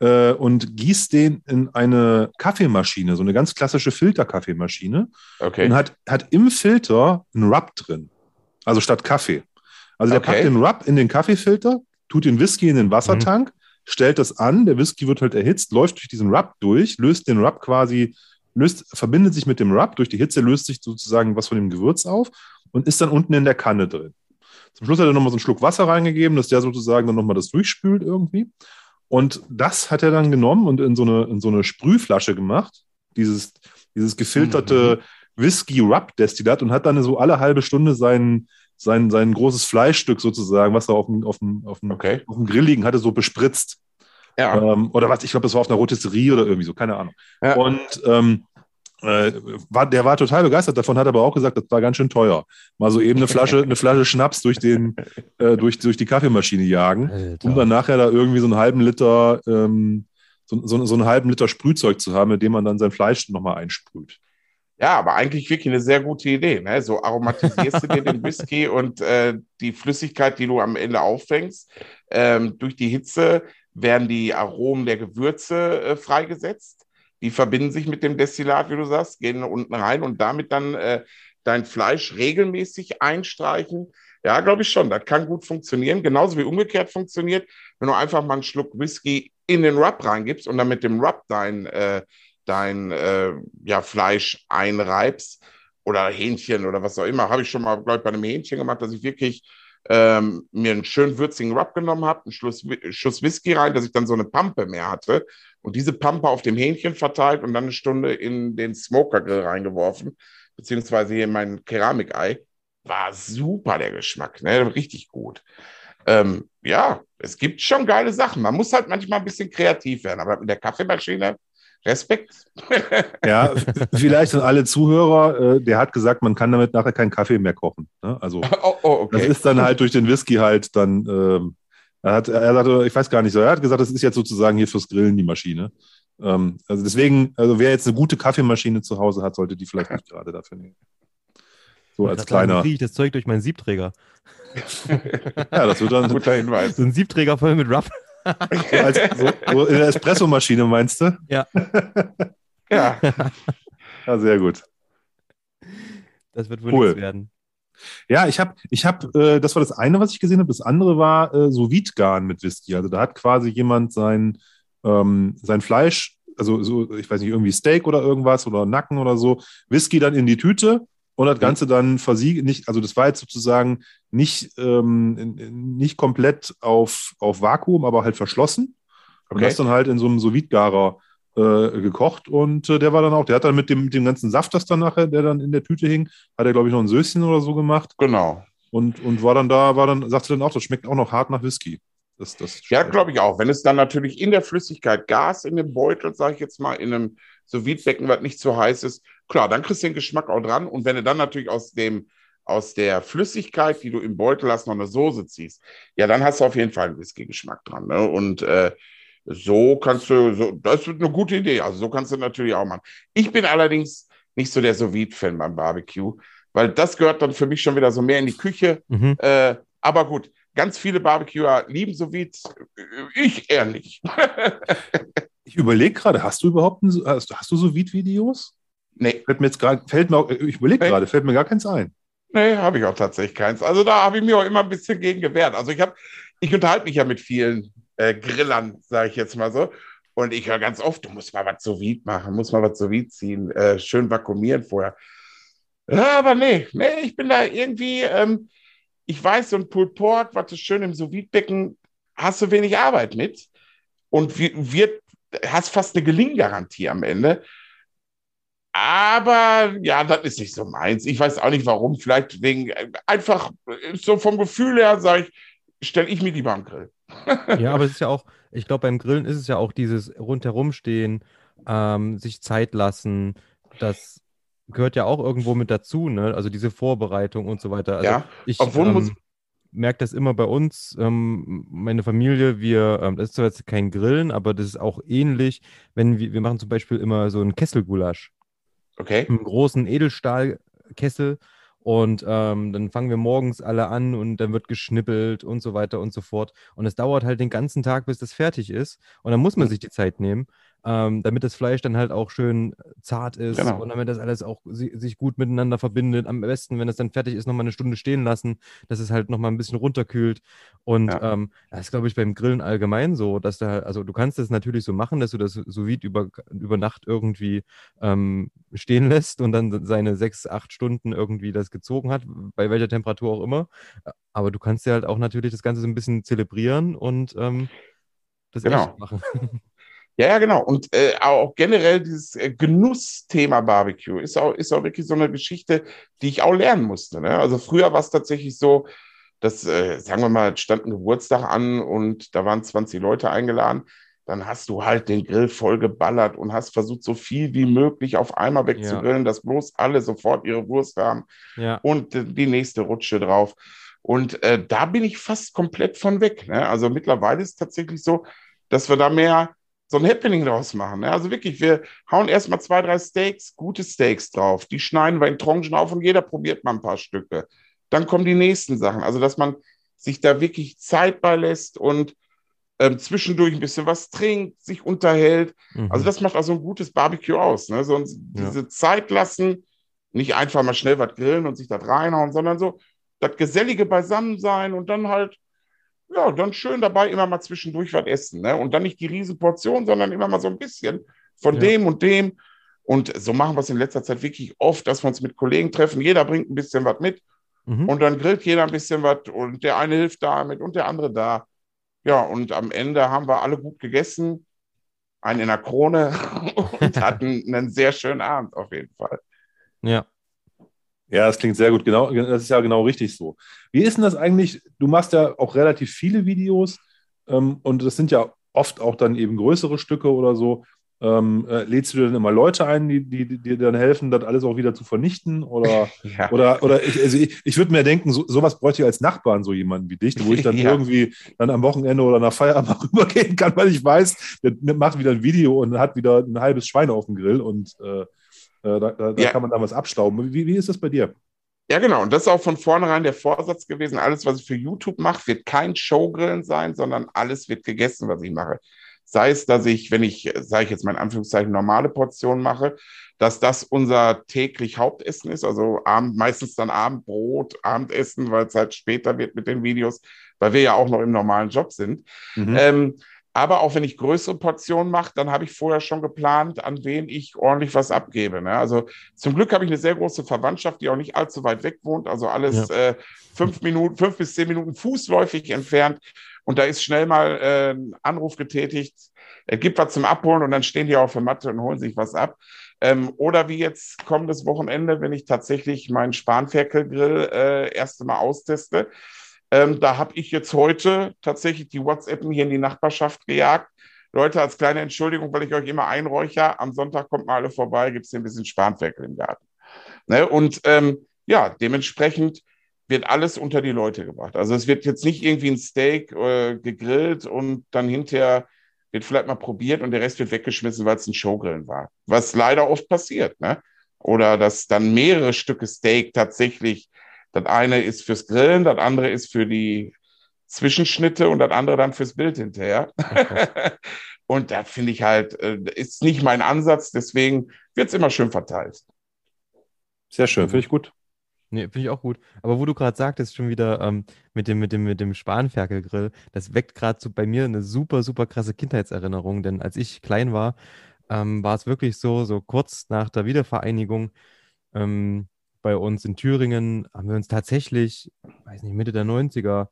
äh, und gießt den in eine Kaffeemaschine, so eine ganz klassische Filterkaffeemaschine. Okay. Und hat, hat im Filter einen Rub drin. Also statt Kaffee. Also der okay. packt den Rub in den Kaffeefilter, tut den Whisky in den Wassertank, mhm. stellt das an, der Whisky wird halt erhitzt, läuft durch diesen Rub durch, löst den Rub quasi, löst, verbindet sich mit dem Rub, durch die Hitze löst sich sozusagen was von dem Gewürz auf und ist dann unten in der Kanne drin. Zum Schluss hat er nochmal so einen Schluck Wasser reingegeben, dass der sozusagen dann nochmal das durchspült irgendwie. Und das hat er dann genommen und in so eine, in so eine Sprühflasche gemacht, dieses, dieses gefilterte mhm. Whisky-Rub-Destillat und hat dann so alle halbe Stunde sein, sein, sein großes Fleischstück sozusagen, was er auf dem, auf dem, auf dem, okay. auf dem Grill liegen hatte, so bespritzt. Ja. Ähm, oder was, ich glaube, das war auf einer Rotisserie oder irgendwie so, keine Ahnung. Ja. Und ähm, äh, war, der war total begeistert davon, hat aber auch gesagt, das war ganz schön teuer. Mal so eben eine Flasche, eine Flasche Schnaps durch, den, äh, durch, durch die Kaffeemaschine jagen, Alter. um dann nachher da irgendwie so einen halben Liter, ähm, so, so, so einen halben Liter Sprühzeug zu haben, mit dem man dann sein Fleisch nochmal einsprüht. Ja, aber eigentlich wirklich eine sehr gute Idee. Ne? So aromatisierst du dir den Whisky und äh, die Flüssigkeit, die du am Ende auffängst, ähm, durch die Hitze werden die Aromen der Gewürze äh, freigesetzt die verbinden sich mit dem Destillat, wie du sagst, gehen unten rein und damit dann äh, dein Fleisch regelmäßig einstreichen. Ja, glaube ich schon. Das kann gut funktionieren. Genauso wie umgekehrt funktioniert, wenn du einfach mal einen Schluck Whisky in den Rub reingibst und dann mit dem Rub dein, äh, dein äh, ja, Fleisch einreibst oder Hähnchen oder was auch immer. Habe ich schon mal, glaube ich, bei einem Hähnchen gemacht, dass ich wirklich ähm, mir einen schön würzigen Rub genommen habe, einen Schuss, Schuss Whisky rein, dass ich dann so eine Pampe mehr hatte und diese Pampe auf dem Hähnchen verteilt und dann eine Stunde in den Smokergrill reingeworfen, beziehungsweise hier in mein Keramikei. War super der Geschmack, ne? richtig gut. Ähm, ja, es gibt schon geile Sachen. Man muss halt manchmal ein bisschen kreativ werden, aber mit der Kaffeemaschine Respekt. ja, vielleicht an alle Zuhörer, äh, der hat gesagt, man kann damit nachher keinen Kaffee mehr kochen. Ne? Also oh, oh, okay. das ist dann halt durch den Whisky halt dann, ähm, er hat, er sagte, ich weiß gar nicht so, er hat gesagt, das ist jetzt sozusagen hier fürs Grillen die Maschine. Ähm, also deswegen, also wer jetzt eine gute Kaffeemaschine zu Hause hat, sollte die vielleicht nicht gerade dafür nehmen. So als kleiner. Kriege ich das Zeug durch meinen Siebträger. ja, das wird dann. Guter Hinweis. So ein Siebträger voll mit Ruff. Als, so, so in der Espressomaschine meinst du? Ja. ja. Ja, sehr gut. Das wird wohl cool. werden. Ja, ich habe, ich hab, äh, das war das eine, was ich gesehen habe. Das andere war äh, so Wiedgarn mit Whisky. Also da hat quasi jemand sein, ähm, sein Fleisch, also so, ich weiß nicht, irgendwie Steak oder irgendwas oder Nacken oder so, Whisky dann in die Tüte und das Ganze dann versiegelt, nicht, also das war jetzt sozusagen nicht, ähm, nicht komplett auf, auf Vakuum, aber halt verschlossen. Okay. Und das dann halt in so einem sous garer äh, gekocht und äh, der war dann auch, der hat dann mit dem, mit dem ganzen Saft, das dann nachher, der dann in der Tüte hing, hat er, glaube ich, noch ein Söschen oder so gemacht. Genau. Und, und war dann da, war dann, sagte dann auch, das schmeckt auch noch hart nach Whisky. Das, das ja, glaube ich auch. Wenn es dann natürlich in der Flüssigkeit Gas in dem Beutel, sage ich jetzt mal, in einem becken was nicht zu heiß ist, klar, dann kriegst du den Geschmack auch dran. Und wenn du dann natürlich aus dem aus der Flüssigkeit, die du im Beutel hast, noch eine Soße ziehst, ja, dann hast du auf jeden Fall einen Whisky-Geschmack dran. Ne? Und äh, so kannst du, so, das ist eine gute Idee. Also so kannst du natürlich auch machen. Ich bin allerdings nicht so der sous fan beim Barbecue, weil das gehört dann für mich schon wieder so mehr in die Küche. Mhm. Äh, aber gut, ganz viele Barbecuer lieben sous ich eher nicht. ich überlege gerade, hast du überhaupt ein, hast, hast du sous videos Nee. Fällt mir jetzt gerade, fällt mir, ich überlege nee. gerade, fällt mir gar keins ein. Nee, habe ich auch tatsächlich keins. Also da habe ich mir auch immer ein bisschen gegen gewehrt. Also ich habe, ich unterhalte mich ja mit vielen äh, Grillern, sage ich jetzt mal so. Und ich höre ganz oft, du musst mal was so vide machen, musst mal was so vide ziehen, äh, schön vakuumieren vorher. Ja, aber nee, nee, ich bin da irgendwie, ähm, ich weiß, so ein Pulled Pork, was ist schön im sous becken hast du wenig Arbeit mit und wird, hast fast eine Gelinggarantie am Ende. Aber ja, das ist nicht so meins. Ich weiß auch nicht warum. Vielleicht wegen einfach so vom Gefühl her, sage ich, stelle ich mir die Bank Grill. ja, aber es ist ja auch, ich glaube, beim Grillen ist es ja auch dieses rundherumstehen, ähm, sich Zeit lassen, das gehört ja auch irgendwo mit dazu, ne? Also diese Vorbereitung und so weiter. Also ja, ich ähm, merke das immer bei uns. Ähm, meine Familie, wir, ähm, das ist zwar jetzt kein Grillen, aber das ist auch ähnlich, wenn wir, wir machen zum Beispiel immer so einen Kesselgulasch. Okay. Einen großen Edelstahlkessel. Und ähm, dann fangen wir morgens alle an und dann wird geschnippelt und so weiter und so fort. Und es dauert halt den ganzen Tag, bis das fertig ist. Und dann muss man mhm. sich die Zeit nehmen ähm, damit das Fleisch dann halt auch schön zart ist genau. und damit das alles auch si sich gut miteinander verbindet. Am besten, wenn es dann fertig ist, nochmal eine Stunde stehen lassen, dass es halt nochmal ein bisschen runterkühlt. Und ja. ähm, das ist, glaube ich, beim Grillen allgemein so, dass da, also du kannst das natürlich so machen, dass du das so vide über, über Nacht irgendwie ähm, stehen lässt und dann seine sechs, acht Stunden irgendwie das gezogen hat, bei welcher Temperatur auch immer. Aber du kannst ja halt auch natürlich das Ganze so ein bisschen zelebrieren und ähm, das genau. echt machen. Ja, ja, genau. Und äh, auch generell dieses äh, Genussthema Barbecue ist auch, ist auch wirklich so eine Geschichte, die ich auch lernen musste. Ne? Also früher war es tatsächlich so, dass, äh, sagen wir mal, stand ein Geburtstag an und da waren 20 Leute eingeladen. Dann hast du halt den Grill voll geballert und hast versucht, so viel wie möglich auf einmal wegzugrillen, ja. dass bloß alle sofort ihre Wurst haben ja. und äh, die nächste Rutsche drauf. Und äh, da bin ich fast komplett von weg. Ne? Also mittlerweile ist es tatsächlich so, dass wir da mehr so ein Happening draus machen. Ne? Also wirklich, wir hauen erstmal zwei, drei Steaks, gute Steaks drauf. Die schneiden wir in Tranchen auf und jeder probiert mal ein paar Stücke. Dann kommen die nächsten Sachen. Also, dass man sich da wirklich Zeit beilässt und ähm, zwischendurch ein bisschen was trinkt, sich unterhält. Mhm. Also, das macht also ein gutes Barbecue aus. Ne? So, diese ja. Zeit lassen, nicht einfach mal schnell was grillen und sich da reinhauen, sondern so das gesellige Beisammensein und dann halt ja, dann schön dabei immer mal zwischendurch was essen. Ne? Und dann nicht die Riesenportion, sondern immer mal so ein bisschen von ja. dem und dem. Und so machen wir es in letzter Zeit wirklich oft, dass wir uns mit Kollegen treffen. Jeder bringt ein bisschen was mit. Mhm. Und dann grillt jeder ein bisschen was. Und der eine hilft damit und der andere da. Ja, und am Ende haben wir alle gut gegessen. Einen in der Krone und hatten einen sehr schönen Abend auf jeden Fall. Ja, ja, das klingt sehr gut. Genau, das ist ja genau richtig so. Wie ist denn das eigentlich? Du machst ja auch relativ viele Videos ähm, und das sind ja oft auch dann eben größere Stücke oder so. Ähm, äh, lädst du dir dann immer Leute ein, die, die, die dir dann helfen, das alles auch wieder zu vernichten? Oder, ja. oder, oder ich, also ich, ich würde mir denken, so, sowas bräuchte ich als Nachbarn, so jemanden wie dich, wo ich dann ja. irgendwie dann am Wochenende oder nach Feierabend rübergehen kann, weil ich weiß, der macht wieder ein Video und hat wieder ein halbes Schwein auf dem Grill und äh, da, da, da ja. kann man da was abstauben. Wie, wie ist das bei dir? Ja, genau. Und das ist auch von vornherein der Vorsatz gewesen. Alles, was ich für YouTube mache, wird kein Showgrillen sein, sondern alles wird gegessen, was ich mache. Sei es, dass ich, wenn ich, sage ich jetzt mal in Anführungszeichen, normale Portionen mache, dass das unser täglich Hauptessen ist, also Abend, meistens dann Abendbrot, Abendessen, weil es halt später wird mit den Videos, weil wir ja auch noch im normalen Job sind. Mhm. Ähm, aber auch wenn ich größere Portionen mache, dann habe ich vorher schon geplant, an wen ich ordentlich was abgebe. Ne? Also zum Glück habe ich eine sehr große Verwandtschaft, die auch nicht allzu weit weg wohnt. Also alles ja. äh, fünf Minuten, fünf bis zehn Minuten fußläufig entfernt. Und da ist schnell mal äh, ein Anruf getätigt. Es gibt was zum Abholen und dann stehen die auf der Matte und holen sich was ab. Ähm, oder wie jetzt kommendes Wochenende, wenn ich tatsächlich meinen Spanferkelgrill äh, erste Mal austeste ähm, da habe ich jetzt heute tatsächlich die WhatsAppen hier in die Nachbarschaft gejagt. Leute, als kleine Entschuldigung, weil ich euch immer einräucher, am Sonntag kommt mal alle vorbei, gibt es ein bisschen Spanferkel im Garten. Ne? Und ähm, ja, dementsprechend wird alles unter die Leute gebracht. Also es wird jetzt nicht irgendwie ein Steak äh, gegrillt und dann hinterher wird vielleicht mal probiert und der Rest wird weggeschmissen, weil es ein Showgrillen war. Was leider oft passiert. Ne? Oder dass dann mehrere Stücke Steak tatsächlich das eine ist fürs Grillen, das andere ist für die Zwischenschnitte und das andere dann fürs Bild hinterher. Und da finde ich halt, äh, ist nicht mein Ansatz, deswegen wird es immer schön verteilt. Sehr schön, finde ich gut. Nee, finde ich auch gut. Aber wo du gerade sagtest, schon wieder ähm, mit dem, mit dem, mit dem Spanferkelgrill, das weckt gerade so bei mir eine super, super krasse Kindheitserinnerung. Denn als ich klein war, ähm, war es wirklich so, so kurz nach der Wiedervereinigung, ähm, bei uns in Thüringen haben wir uns tatsächlich, weiß nicht, Mitte der 90er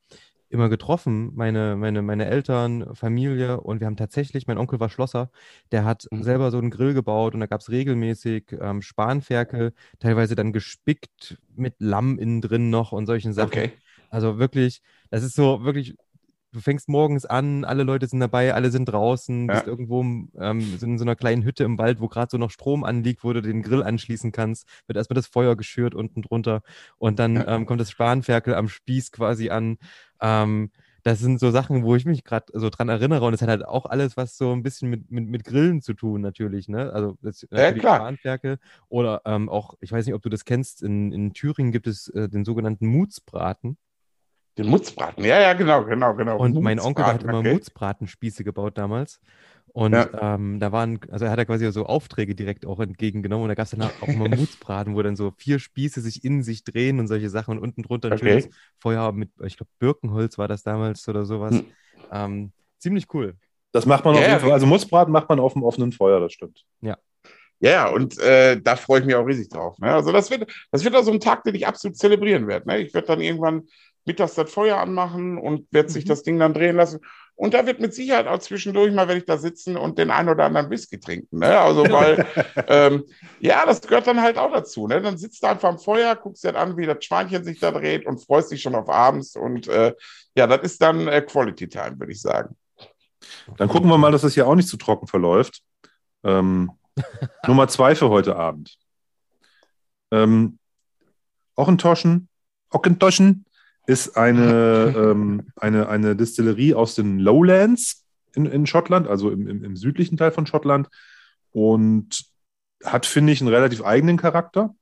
immer getroffen, meine, meine, meine Eltern, Familie und wir haben tatsächlich, mein Onkel war Schlosser, der hat mhm. selber so einen Grill gebaut und da gab es regelmäßig ähm, Spanferkel, teilweise dann gespickt mit Lamm innen drin noch und solchen Sachen. Okay. Also wirklich, das ist so wirklich du fängst morgens an, alle Leute sind dabei, alle sind draußen, ja. bist irgendwo ähm, sind in so einer kleinen Hütte im Wald, wo gerade so noch Strom anliegt, wo du den Grill anschließen kannst, wird erstmal das Feuer geschürt unten drunter und dann ja. ähm, kommt das Spanferkel am Spieß quasi an. Ähm, das sind so Sachen, wo ich mich gerade so dran erinnere und es hat halt auch alles was so ein bisschen mit, mit, mit Grillen zu tun natürlich, ne? Also das, ja, klar. Spanferkel oder ähm, auch, ich weiß nicht, ob du das kennst, in, in Thüringen gibt es äh, den sogenannten Mutsbraten. Den Mutzbraten, ja, ja, genau, genau, genau. Und mein Onkel hat immer okay. Mutzbratenspieße gebaut damals. Und ja. ähm, da waren, also er hat er quasi so Aufträge direkt auch entgegengenommen und da gab es dann auch immer Mutzbraten, wo dann so vier Spieße sich in sich drehen und solche Sachen und unten drunter ein okay. schönes Feuer mit, ich glaube, Birkenholz war das damals oder sowas. Hm. Ähm, ziemlich cool. Das macht man ja, auf jeden Fall. Also Mutzbraten macht man auf dem offenen Feuer, das stimmt. Ja. Ja, und äh, da freue ich mich auch riesig drauf. Ne? Also das wird, das wird auch so ein Tag, den ich absolut zelebrieren werde. Ne? Ich werde dann irgendwann mittags das Feuer anmachen und werde sich mhm. das Ding dann drehen lassen. Und da wird mit Sicherheit auch zwischendurch mal, werde ich da sitzen und den einen oder anderen Whisky trinken. Ne? Also, weil, ähm, ja, das gehört dann halt auch dazu. Ne? Dann sitzt du einfach am Feuer, guckst dir an, wie das Schweinchen sich da dreht und freust dich schon auf abends. Und äh, ja, das ist dann äh, Quality Time, würde ich sagen. Dann gucken wir mal, dass das hier auch nicht zu trocken verläuft. Ähm, Nummer zwei für heute Abend. Ähm, Ochentoschen, Ockentoschen ist eine, ähm, eine, eine Distillerie aus den Lowlands in, in Schottland, also im, im, im südlichen Teil von Schottland. Und hat, finde ich, einen relativ eigenen Charakter.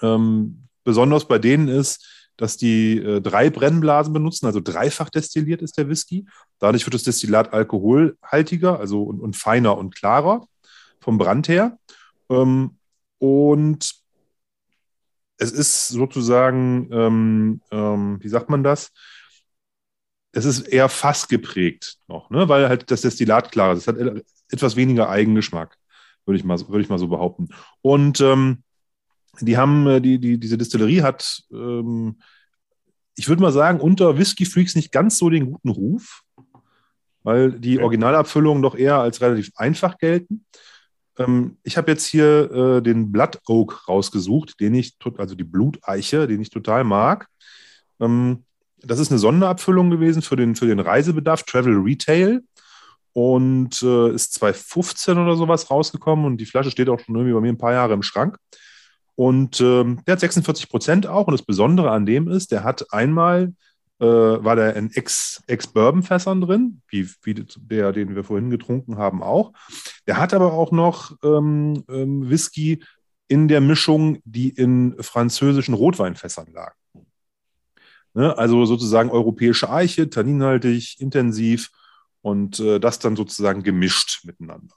Ähm, besonders bei denen ist, dass die äh, drei Brennblasen benutzen, also dreifach destilliert ist der Whisky. Dadurch wird das Destillat alkoholhaltiger, also und, und feiner und klarer vom Brand her. Ähm, und es ist sozusagen, ähm, ähm, wie sagt man das? Es ist eher fassgeprägt noch, ne? weil halt das Destillat klar ist. Es hat etwas weniger Eigengeschmack, würde ich mal, würde ich mal so behaupten. Und ähm, die haben, äh, die, die, diese Distillerie hat, ähm, ich würde mal sagen, unter Whisky Freaks nicht ganz so den guten Ruf, weil die Originalabfüllungen doch eher als relativ einfach gelten. Ähm, ich habe jetzt hier äh, den Blood Oak rausgesucht, den ich, also die Bluteiche, den ich total mag. Ähm, das ist eine Sonderabfüllung gewesen für den, für den Reisebedarf, Travel Retail. Und äh, ist 2015 oder sowas rausgekommen und die Flasche steht auch schon irgendwie bei mir ein paar Jahre im Schrank. Und ähm, der hat 46 Prozent auch. Und das Besondere an dem ist, der hat einmal äh, war der in Ex-Bourbon-Fässern drin, wie, wie der, den wir vorhin getrunken haben, auch. Der hat aber auch noch ähm, ähm, Whisky in der Mischung, die in französischen Rotweinfässern lag. Ne? Also sozusagen europäische Eiche, tanninhaltig, intensiv und äh, das dann sozusagen gemischt miteinander.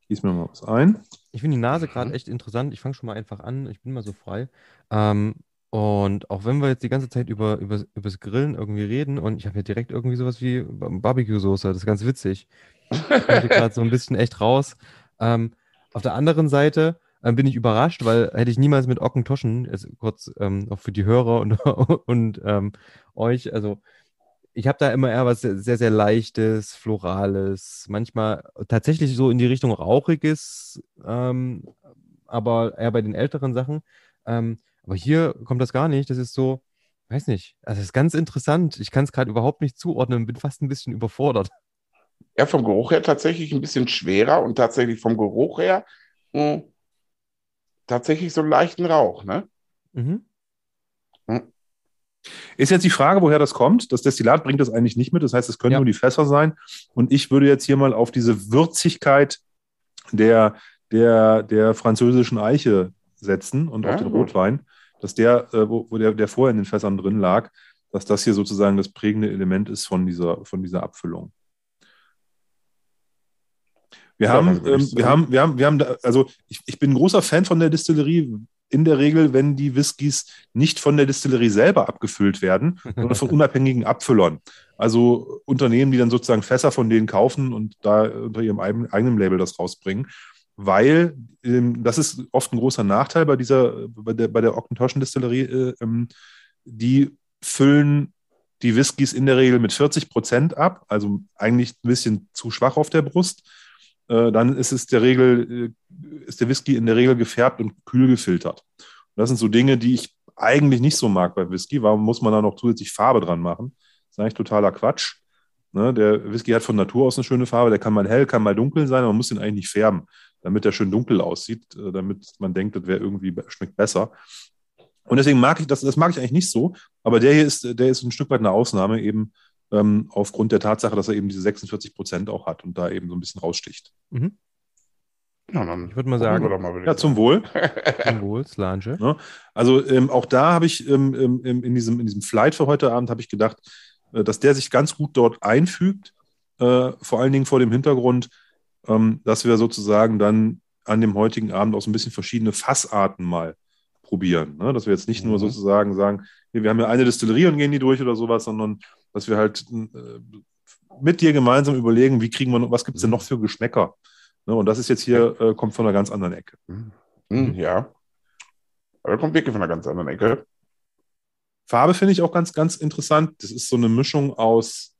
Ich gieße mir mal was ein. Ich finde die Nase gerade echt interessant. Ich fange schon mal einfach an. Ich bin mal so frei. Ähm, und auch wenn wir jetzt die ganze Zeit über, über, das Grillen irgendwie reden und ich habe ja direkt irgendwie sowas wie Barbecue-Soße, das ist ganz witzig. Ich bin gerade so ein bisschen echt raus. Ähm, auf der anderen Seite ähm, bin ich überrascht, weil hätte ich niemals mit Ockentoschen, jetzt kurz ähm, auch für die Hörer und, und ähm, euch, also ich habe da immer eher was sehr, sehr, sehr Leichtes, Florales, manchmal tatsächlich so in die Richtung Rauchiges, ähm, aber eher bei den älteren Sachen. Ähm, aber hier kommt das gar nicht. Das ist so, weiß nicht. Also, es ist ganz interessant. Ich kann es gerade überhaupt nicht zuordnen, bin fast ein bisschen überfordert. Ja, vom Geruch her tatsächlich ein bisschen schwerer und tatsächlich vom Geruch her mh, hm, tatsächlich so einen leichten Rauch, ne? Mhm. Hm. Ist jetzt die Frage, woher das kommt. Das Destillat bringt das eigentlich nicht mit. Das heißt, es können ja. nur die Fässer sein. Und ich würde jetzt hier mal auf diese Würzigkeit der, der, der französischen Eiche setzen und ja, auf den Rotwein dass der, äh, wo, wo der, der vorher in den Fässern drin lag, dass das hier sozusagen das prägende Element ist von dieser, von dieser Abfüllung. Wir, ja, haben, ähm, wir, haben, wir haben, wir haben, also ich, ich bin ein großer Fan von der Distillerie. In der Regel, wenn die Whiskys nicht von der Distillerie selber abgefüllt werden, sondern von unabhängigen Abfüllern. Also Unternehmen, die dann sozusagen Fässer von denen kaufen und da unter ihrem eigenen Label das rausbringen. Weil ähm, das ist oft ein großer Nachteil bei dieser, bei der, bei der Ockentoschen-Distillerie. Äh, ähm, die füllen die Whiskys in der Regel mit 40 Prozent ab, also eigentlich ein bisschen zu schwach auf der Brust. Äh, dann ist es der Regel, äh, ist der Whisky in der Regel gefärbt und kühl gefiltert. Und das sind so Dinge, die ich eigentlich nicht so mag bei Whisky. Warum muss man da noch zusätzlich Farbe dran machen? Das ist eigentlich totaler Quatsch. Ne? Der Whisky hat von Natur aus eine schöne Farbe, der kann mal hell, kann mal dunkel sein, aber man muss ihn eigentlich nicht färben, damit er schön dunkel aussieht, äh, damit man denkt, das wäre irgendwie schmeckt besser. Und deswegen mag ich das, das mag ich eigentlich nicht so, aber der hier ist, der ist ein Stück weit eine Ausnahme, eben ähm, aufgrund der Tatsache, dass er eben diese 46 Prozent auch hat und da eben so ein bisschen raussticht. Mhm. Ja, dann ich würde mal sagen, mal, ja, zum Wohl. zum Wohl, Slange. Ja, also ähm, auch da habe ich ähm, ähm, in, diesem, in diesem Flight für heute Abend habe ich gedacht, äh, dass der sich ganz gut dort einfügt, äh, vor allen Dingen vor dem Hintergrund, ähm, dass wir sozusagen dann an dem heutigen Abend auch so ein bisschen verschiedene Fassarten mal probieren. Ne? Dass wir jetzt nicht mhm. nur sozusagen sagen, wir haben ja eine Distillerie und gehen die durch oder sowas, sondern dass wir halt äh, mit dir gemeinsam überlegen, wie kriegen wir, was gibt es denn noch für Geschmäcker? Ne? Und das ist jetzt hier, äh, kommt von einer ganz anderen Ecke. Mhm. mhm. Ja. Aber kommt wirklich von einer ganz anderen Ecke. Farbe finde ich auch ganz, ganz interessant. Das ist so eine Mischung aus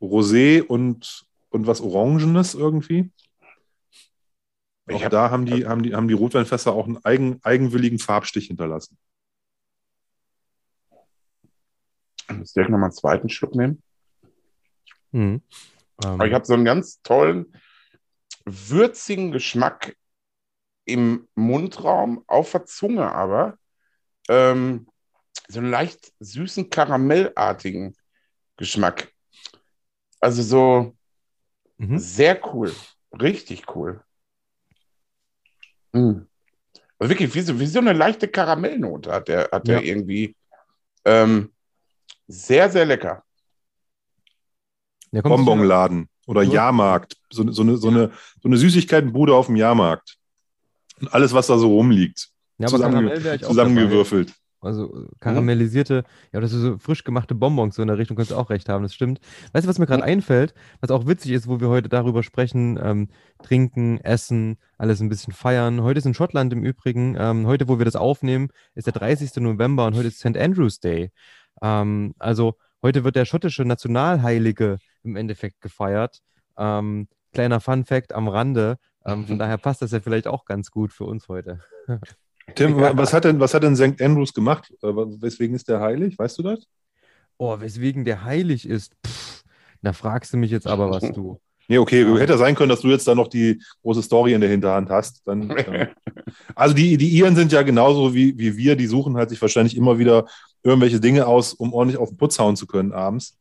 Rosé und, und was Orangenes irgendwie. Ich auch hab, da haben die, haben, die, haben die Rotweinfässer auch einen eigen, eigenwilligen Farbstich hinterlassen. Muss ich nochmal einen zweiten Schluck nehmen? Mhm. Um. ich habe so einen ganz tollen, würzigen Geschmack im Mundraum, auf der Zunge aber. Ähm, so einen leicht süßen, karamellartigen Geschmack. Also so mhm. sehr cool. Richtig cool. Mhm. Also wirklich, wie so, wie so eine leichte Karamellnote hat der, hat ja. der irgendwie. Ähm, sehr, sehr lecker. Bonbonladen oder so. Jahrmarkt. So, so, eine, so, eine, so eine Süßigkeitenbude auf dem Jahrmarkt. Und alles, was da so rumliegt. Ja, zusammen, zusammengewürfelt. Also äh, karamellisierte, ja, das ist so frisch gemachte Bonbons so in der Richtung, kannst du auch recht haben, das stimmt. Weißt du, was mir gerade einfällt, was auch witzig ist, wo wir heute darüber sprechen, ähm, trinken, essen, alles ein bisschen feiern. Heute ist in Schottland im Übrigen, ähm, heute, wo wir das aufnehmen, ist der 30. November und heute ist St. Andrews Day. Ähm, also heute wird der schottische Nationalheilige im Endeffekt gefeiert. Ähm, kleiner Fun Fact am Rande. Ähm, von daher passt das ja vielleicht auch ganz gut für uns heute. Tim, was hat denn, was hat denn St. Andrews gemacht? Äh, weswegen ist der heilig? Weißt du das? Oh, weswegen der heilig ist? Pff, da fragst du mich jetzt aber, was du. Nee, okay, hätte sein können, dass du jetzt da noch die große Story in der Hinterhand hast. Dann, dann. Also die, die Iren sind ja genauso wie, wie wir, die suchen halt sich wahrscheinlich immer wieder irgendwelche Dinge aus, um ordentlich auf den Putz hauen zu können abends.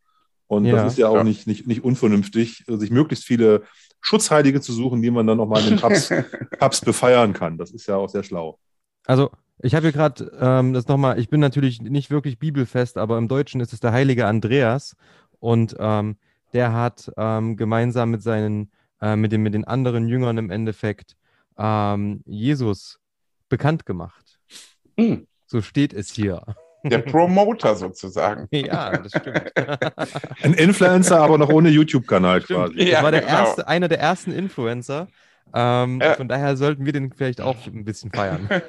Und ja, das ist ja auch nicht, nicht, nicht unvernünftig, sich möglichst viele Schutzheilige zu suchen, die man dann nochmal in den Pubs, Pubs befeiern kann. Das ist ja auch sehr schlau. Also, ich habe hier gerade ähm, das nochmal, ich bin natürlich nicht wirklich bibelfest, aber im Deutschen ist es der heilige Andreas und ähm, der hat ähm, gemeinsam mit seinen, äh, mit, den, mit den anderen Jüngern im Endeffekt ähm, Jesus bekannt gemacht. Mhm. So steht es hier. Der Promoter sozusagen. Ja, das stimmt. Ein Influencer, aber noch ohne YouTube-Kanal quasi. Das ja, war der genau. erste, einer der ersten Influencer, ähm, ja. Von daher sollten wir den vielleicht auch ein bisschen feiern.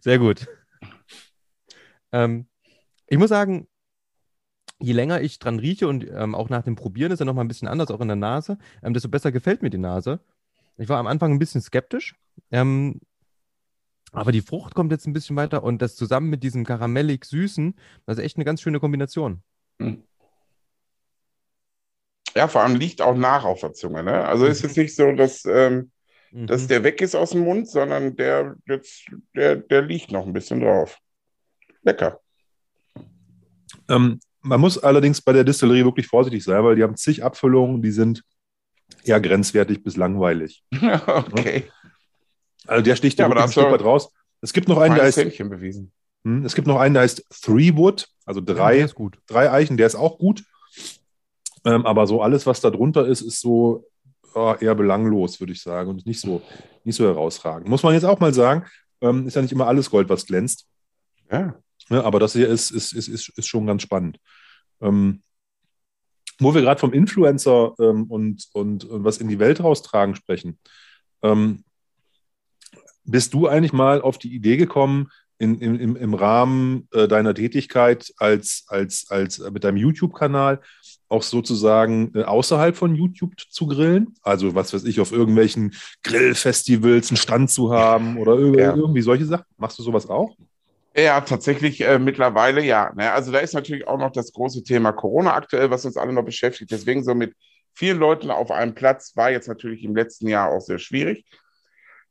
Sehr gut. Ähm, ich muss sagen, je länger ich dran rieche und ähm, auch nach dem Probieren ist er nochmal ein bisschen anders, auch in der Nase, ähm, desto besser gefällt mir die Nase. Ich war am Anfang ein bisschen skeptisch, ähm, aber die Frucht kommt jetzt ein bisschen weiter und das zusammen mit diesem karamellig süßen, das ist echt eine ganz schöne Kombination. Mhm. Ja, vor allem liegt auch nach auf der Zunge. Ne? Also ist es nicht so, dass, ähm, mhm. dass der weg ist aus dem Mund, sondern der, jetzt, der, der liegt noch ein bisschen drauf. Lecker. Ähm, man muss allerdings bei der Distillerie wirklich vorsichtig sein, weil die haben zig Abfüllungen, die sind eher grenzwertig bis langweilig. okay. Also der sticht ja, aber ein Stück weit raus. Es gibt noch einen, der heißt. Bewiesen. Hm, es gibt noch einen, der heißt Three Wood, also drei, ja, drei Eichen, der ist auch gut. Ähm, aber so alles, was da drunter ist, ist so oh, eher belanglos, würde ich sagen, und nicht so, nicht so herausragend. Muss man jetzt auch mal sagen, ähm, ist ja nicht immer alles Gold, was glänzt. Ja. ja aber das hier ist, ist, ist, ist, ist schon ganz spannend. Ähm, wo wir gerade vom Influencer ähm, und, und, und, was in die Welt raustragen sprechen. Ähm, bist du eigentlich mal auf die Idee gekommen, in, im, im Rahmen äh, deiner Tätigkeit als, als, als äh, mit deinem YouTube-Kanal auch sozusagen äh, außerhalb von YouTube zu grillen? Also, was weiß ich, auf irgendwelchen Grillfestivals einen Stand zu haben oder irg ja. irgendwie solche Sachen? Machst du sowas auch? Ja, tatsächlich äh, mittlerweile ja. Ne? Also da ist natürlich auch noch das große Thema Corona aktuell, was uns alle noch beschäftigt. Deswegen so mit vielen Leuten auf einem Platz war jetzt natürlich im letzten Jahr auch sehr schwierig.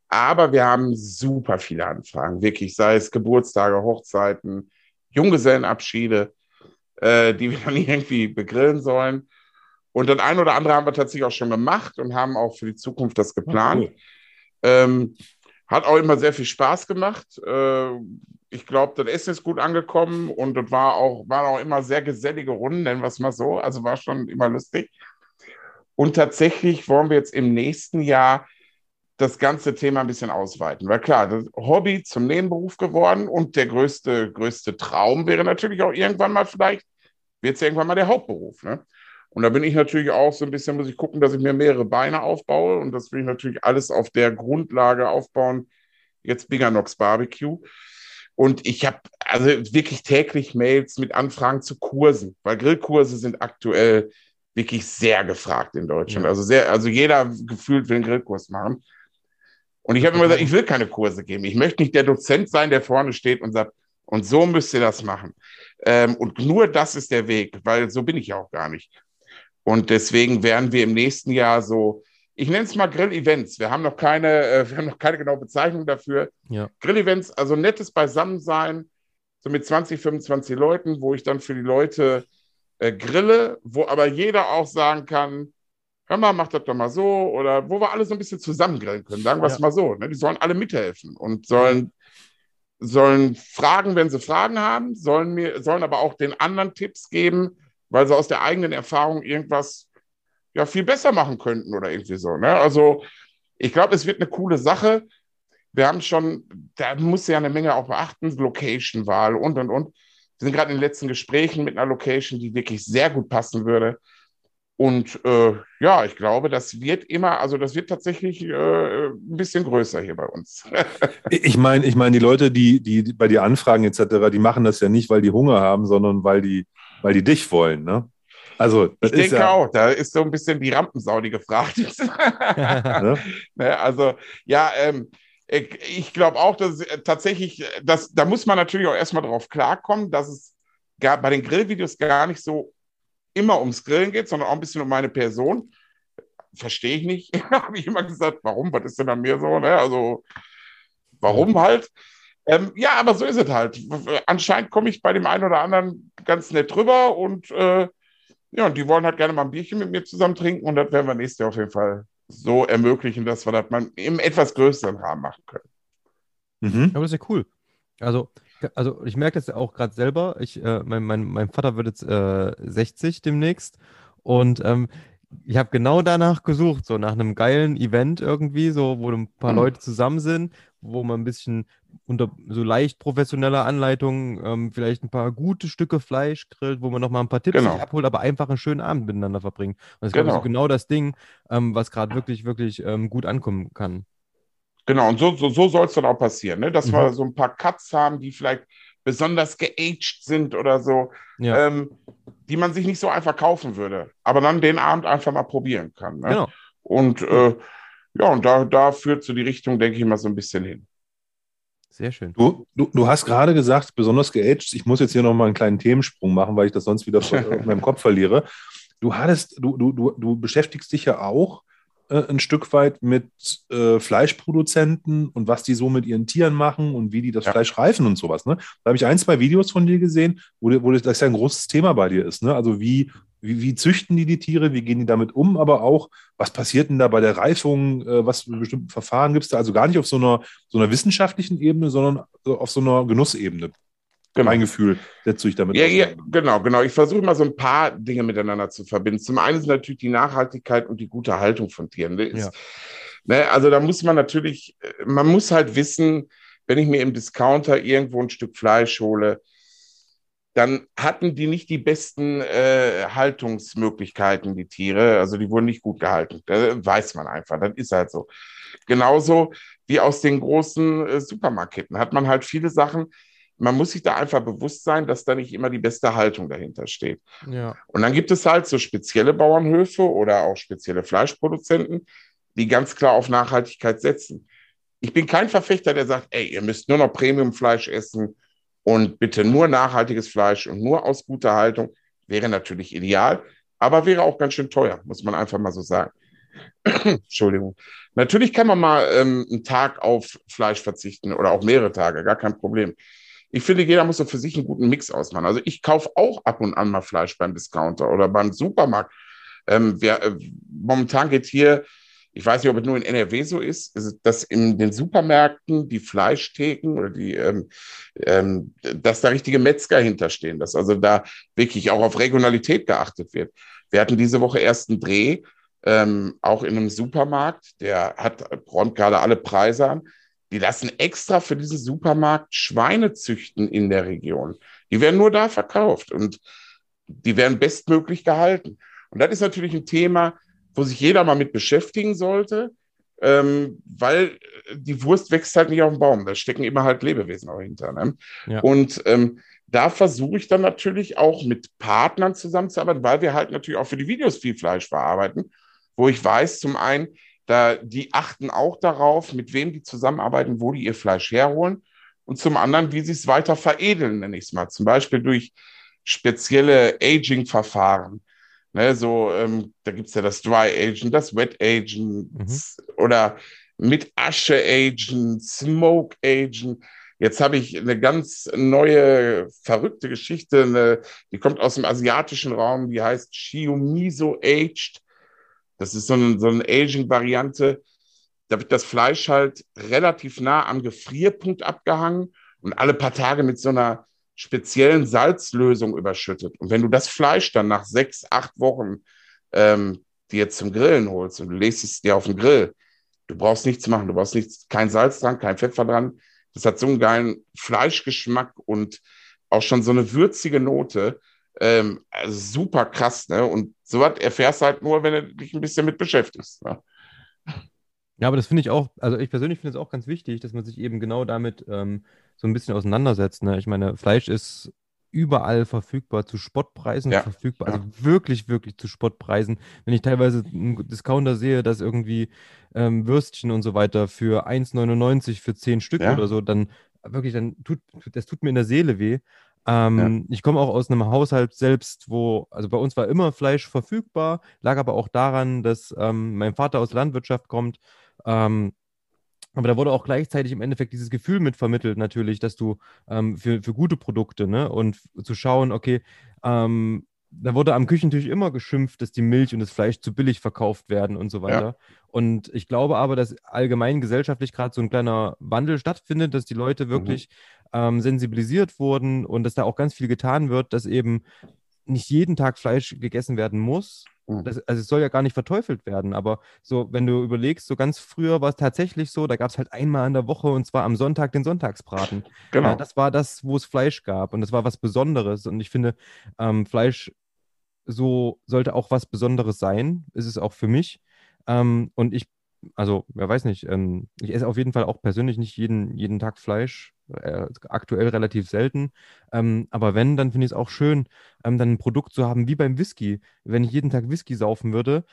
Aber wir haben super viele Anfragen, wirklich, sei es Geburtstage, Hochzeiten, Junggesellenabschiede, äh, die wir dann irgendwie begrillen sollen. Und das ein oder andere haben wir tatsächlich auch schon gemacht und haben auch für die Zukunft das geplant. Okay. Ähm, hat auch immer sehr viel Spaß gemacht. Äh, ich glaube, das Essen ist gut angekommen und das war auch, waren auch immer sehr gesellige Runden, nennen wir es mal so. Also war schon immer lustig. Und tatsächlich wollen wir jetzt im nächsten Jahr das ganze Thema ein bisschen ausweiten. Weil klar, das Hobby zum Nebenberuf geworden und der größte, größte Traum wäre natürlich auch irgendwann mal vielleicht, wird es irgendwann mal der Hauptberuf. Ne? Und da bin ich natürlich auch so ein bisschen, muss ich gucken, dass ich mir mehrere Beine aufbaue und das will ich natürlich alles auf der Grundlage aufbauen, jetzt Biganox Barbecue. Und ich habe also wirklich täglich Mails mit Anfragen zu Kursen, weil Grillkurse sind aktuell wirklich sehr gefragt in Deutschland. Ja. Also sehr, also jeder gefühlt will einen Grillkurs machen. Und ich habe immer gesagt, ich will keine Kurse geben. Ich möchte nicht der Dozent sein, der vorne steht und sagt, und so müsst ihr das machen. Ähm, und nur das ist der Weg, weil so bin ich ja auch gar nicht. Und deswegen werden wir im nächsten Jahr so, ich nenne es mal Grill-Events. Wir haben noch keine, äh, wir haben noch keine genaue Bezeichnung dafür. Ja. Grill-Events, also nettes Beisammensein, so mit 20, 25 Leuten, wo ich dann für die Leute äh, grille, wo aber jeder auch sagen kann, hör mal, mach das doch mal so, oder wo wir alle so ein bisschen zusammengrillen können, sagen wir es ja. mal so. Ne? Die sollen alle mithelfen und sollen, sollen fragen, wenn sie Fragen haben, sollen, mir, sollen aber auch den anderen Tipps geben, weil sie aus der eigenen Erfahrung irgendwas ja viel besser machen könnten oder irgendwie so. Ne? Also ich glaube, es wird eine coole Sache. Wir haben schon, da muss ja eine Menge auch beachten, Location-Wahl und und und. Wir sind gerade in den letzten Gesprächen mit einer Location, die wirklich sehr gut passen würde. Und äh, ja, ich glaube, das wird immer, also das wird tatsächlich äh, ein bisschen größer hier bei uns. ich meine, ich meine, die Leute, die, die bei dir anfragen etc., die machen das ja nicht, weil die Hunger haben, sondern weil die, weil die dich wollen, ne? Also, ich denke ja auch, da ist so ein bisschen die Rampensau, die gefragt ist. ne? ne? Also, ja, ähm, ich, glaube auch, dass äh, tatsächlich, dass, da muss man natürlich auch erstmal drauf klarkommen, dass es gar, bei den Grillvideos gar nicht so immer ums Grillen geht, sondern auch ein bisschen um meine Person. Verstehe ich nicht. Habe ich immer gesagt, warum? Was ist denn an mir so? Ne? Also, warum halt? Ähm, ja, aber so ist es halt. Anscheinend komme ich bei dem einen oder anderen ganz nett drüber und äh, ja, und die wollen halt gerne mal ein Bierchen mit mir zusammen trinken und das werden wir nächstes Jahr auf jeden Fall so ermöglichen, dass wir das mal im etwas größeren Rahmen machen können. Mhm. Aber das ist ja cool. Also, also ich merke das ja auch gerade selber. Ich, äh, mein, mein, mein Vater wird jetzt äh, 60 demnächst und ähm, ich habe genau danach gesucht, so nach einem geilen Event irgendwie, so wo ein paar mhm. Leute zusammen sind, wo man ein bisschen unter so leicht professioneller Anleitung ähm, vielleicht ein paar gute Stücke Fleisch grillt, wo man noch mal ein paar Tipps genau. abholt, aber einfach einen schönen Abend miteinander verbringen. Und das genau. ist genau das Ding, ähm, was gerade wirklich, wirklich ähm, gut ankommen kann. Genau, und so, so, so soll es dann auch passieren, ne? dass mhm. wir so ein paar Cuts haben, die vielleicht besonders geaged sind oder so, ja. ähm, die man sich nicht so einfach kaufen würde, aber dann den Abend einfach mal probieren kann. Ne? Genau. Und äh, ja, und da, da führt so die Richtung, denke ich mal, so ein bisschen hin. Sehr schön. Du, du, du hast gerade gesagt, besonders geaged. Ich muss jetzt hier nochmal einen kleinen Themensprung machen, weil ich das sonst wieder in meinem Kopf verliere. Du hattest, du, du, du, du beschäftigst dich ja auch äh, ein Stück weit mit äh, Fleischproduzenten und was die so mit ihren Tieren machen und wie die das ja. Fleisch reifen und sowas. Ne? Da habe ich ein, zwei Videos von dir gesehen, wo, wo das ja ein großes Thema bei dir ist. Ne? Also wie, wie, wie, züchten die die Tiere, wie gehen die damit um, aber auch, was passiert denn da bei der Reifung, äh, was für bestimmte Verfahren gibt es da? Also gar nicht auf so einer, so einer wissenschaftlichen Ebene, sondern auf so einer Genussebene. Genau. Mein Gefühl setze ich damit. Ja, ja, genau, genau. Ich versuche mal so ein paar Dinge miteinander zu verbinden. Zum einen ist natürlich die Nachhaltigkeit und die gute Haltung von Tieren. Ist, ja. ne, also da muss man natürlich, man muss halt wissen, wenn ich mir im Discounter irgendwo ein Stück Fleisch hole, dann hatten die nicht die besten äh, Haltungsmöglichkeiten, die Tiere. Also die wurden nicht gut gehalten. Das weiß man einfach. Das ist halt so. Genauso wie aus den großen äh, Supermarketten hat man halt viele Sachen. Man muss sich da einfach bewusst sein, dass da nicht immer die beste Haltung dahinter steht. Ja. Und dann gibt es halt so spezielle Bauernhöfe oder auch spezielle Fleischproduzenten, die ganz klar auf Nachhaltigkeit setzen. Ich bin kein Verfechter, der sagt, ey, ihr müsst nur noch Premiumfleisch essen und bitte nur nachhaltiges Fleisch und nur aus guter Haltung. Wäre natürlich ideal, aber wäre auch ganz schön teuer, muss man einfach mal so sagen. Entschuldigung. Natürlich kann man mal ähm, einen Tag auf Fleisch verzichten oder auch mehrere Tage, gar kein Problem. Ich finde, jeder muss so für sich einen guten Mix ausmachen. Also ich kaufe auch ab und an mal Fleisch beim Discounter oder beim Supermarkt. Ähm, wer, äh, momentan geht hier ich weiß nicht, ob es nur in NRW so ist, dass in den Supermärkten die Fleischtheken oder die, ähm, ähm, dass da richtige Metzger hinterstehen, dass also da wirklich auch auf Regionalität geachtet wird. Wir hatten diese Woche erst einen Dreh, ähm, auch in einem Supermarkt, der hat, räumt gerade alle Preise an. Die lassen extra für diesen Supermarkt Schweine züchten in der Region. Die werden nur da verkauft und die werden bestmöglich gehalten. Und das ist natürlich ein Thema, wo sich jeder mal mit beschäftigen sollte, ähm, weil die Wurst wächst halt nicht auf dem Baum. Da stecken immer halt Lebewesen auch hinter. Ne? Ja. Und ähm, da versuche ich dann natürlich auch mit Partnern zusammenzuarbeiten, weil wir halt natürlich auch für die Videos viel Fleisch verarbeiten, wo ich weiß, zum einen, da, die achten auch darauf, mit wem die zusammenarbeiten, wo die ihr Fleisch herholen. Und zum anderen, wie sie es weiter veredeln, nenne ich es mal. Zum Beispiel durch spezielle Aging-Verfahren. Ne, so, ähm, da gibt es ja das Dry Agent, das Wet Agent mhm. oder mit Asche Agent, Smoke Agent. Jetzt habe ich eine ganz neue, verrückte Geschichte, eine, die kommt aus dem asiatischen Raum, die heißt Shiomiso Aged. Das ist so eine, so eine Aging-Variante. Da wird das Fleisch halt relativ nah am Gefrierpunkt abgehangen und alle paar Tage mit so einer speziellen Salzlösung überschüttet. Und wenn du das Fleisch dann nach sechs, acht Wochen ähm, dir zum Grillen holst und du legst es dir auf den Grill, du brauchst nichts machen, du brauchst nichts, kein Salz dran, kein Pfeffer dran. Das hat so einen geilen Fleischgeschmack und auch schon so eine würzige Note. Ähm, also super krass, ne? Und sowas erfährst du halt nur, wenn du dich ein bisschen mit beschäftigst. Ne? Ja, aber das finde ich auch, also ich persönlich finde es auch ganz wichtig, dass man sich eben genau damit ähm, so ein bisschen auseinandersetzt. Ne? Ich meine, Fleisch ist überall verfügbar, zu Spottpreisen ja, verfügbar, also wirklich, wirklich zu Spottpreisen. Wenn ich teilweise einen Discounter sehe, dass irgendwie ähm, Würstchen und so weiter für 1,99 für 10 Stück ja. oder so, dann wirklich, dann tut, das tut mir in der Seele weh. Ähm, ja. Ich komme auch aus einem Haushalt selbst, wo, also bei uns war immer Fleisch verfügbar, lag aber auch daran, dass ähm, mein Vater aus Landwirtschaft kommt. Ähm, aber da wurde auch gleichzeitig im Endeffekt dieses Gefühl mitvermittelt, natürlich, dass du ähm, für, für gute Produkte, ne, und zu schauen, okay, ähm, da wurde am Küchentisch immer geschimpft, dass die Milch und das Fleisch zu billig verkauft werden und so weiter. Ja. Und ich glaube aber, dass allgemein gesellschaftlich gerade so ein kleiner Wandel stattfindet, dass die Leute mhm. wirklich. Ähm, sensibilisiert wurden und dass da auch ganz viel getan wird, dass eben nicht jeden Tag Fleisch gegessen werden muss, Mhm. Das, also es soll ja gar nicht verteufelt werden, aber so, wenn du überlegst, so ganz früher war es tatsächlich so, da gab es halt einmal in der Woche und zwar am Sonntag den Sonntagsbraten. Genau. Ja, das war das, wo es Fleisch gab und das war was Besonderes. Und ich finde, ähm, Fleisch so sollte auch was Besonderes sein, ist es auch für mich. Ähm, und ich, also, wer weiß nicht, ähm, ich esse auf jeden Fall auch persönlich nicht jeden, jeden Tag Fleisch äh, aktuell relativ selten. Ähm, aber wenn, dann finde ich es auch schön, ähm, dann ein Produkt zu haben wie beim Whisky. Wenn ich jeden Tag Whisky saufen würde,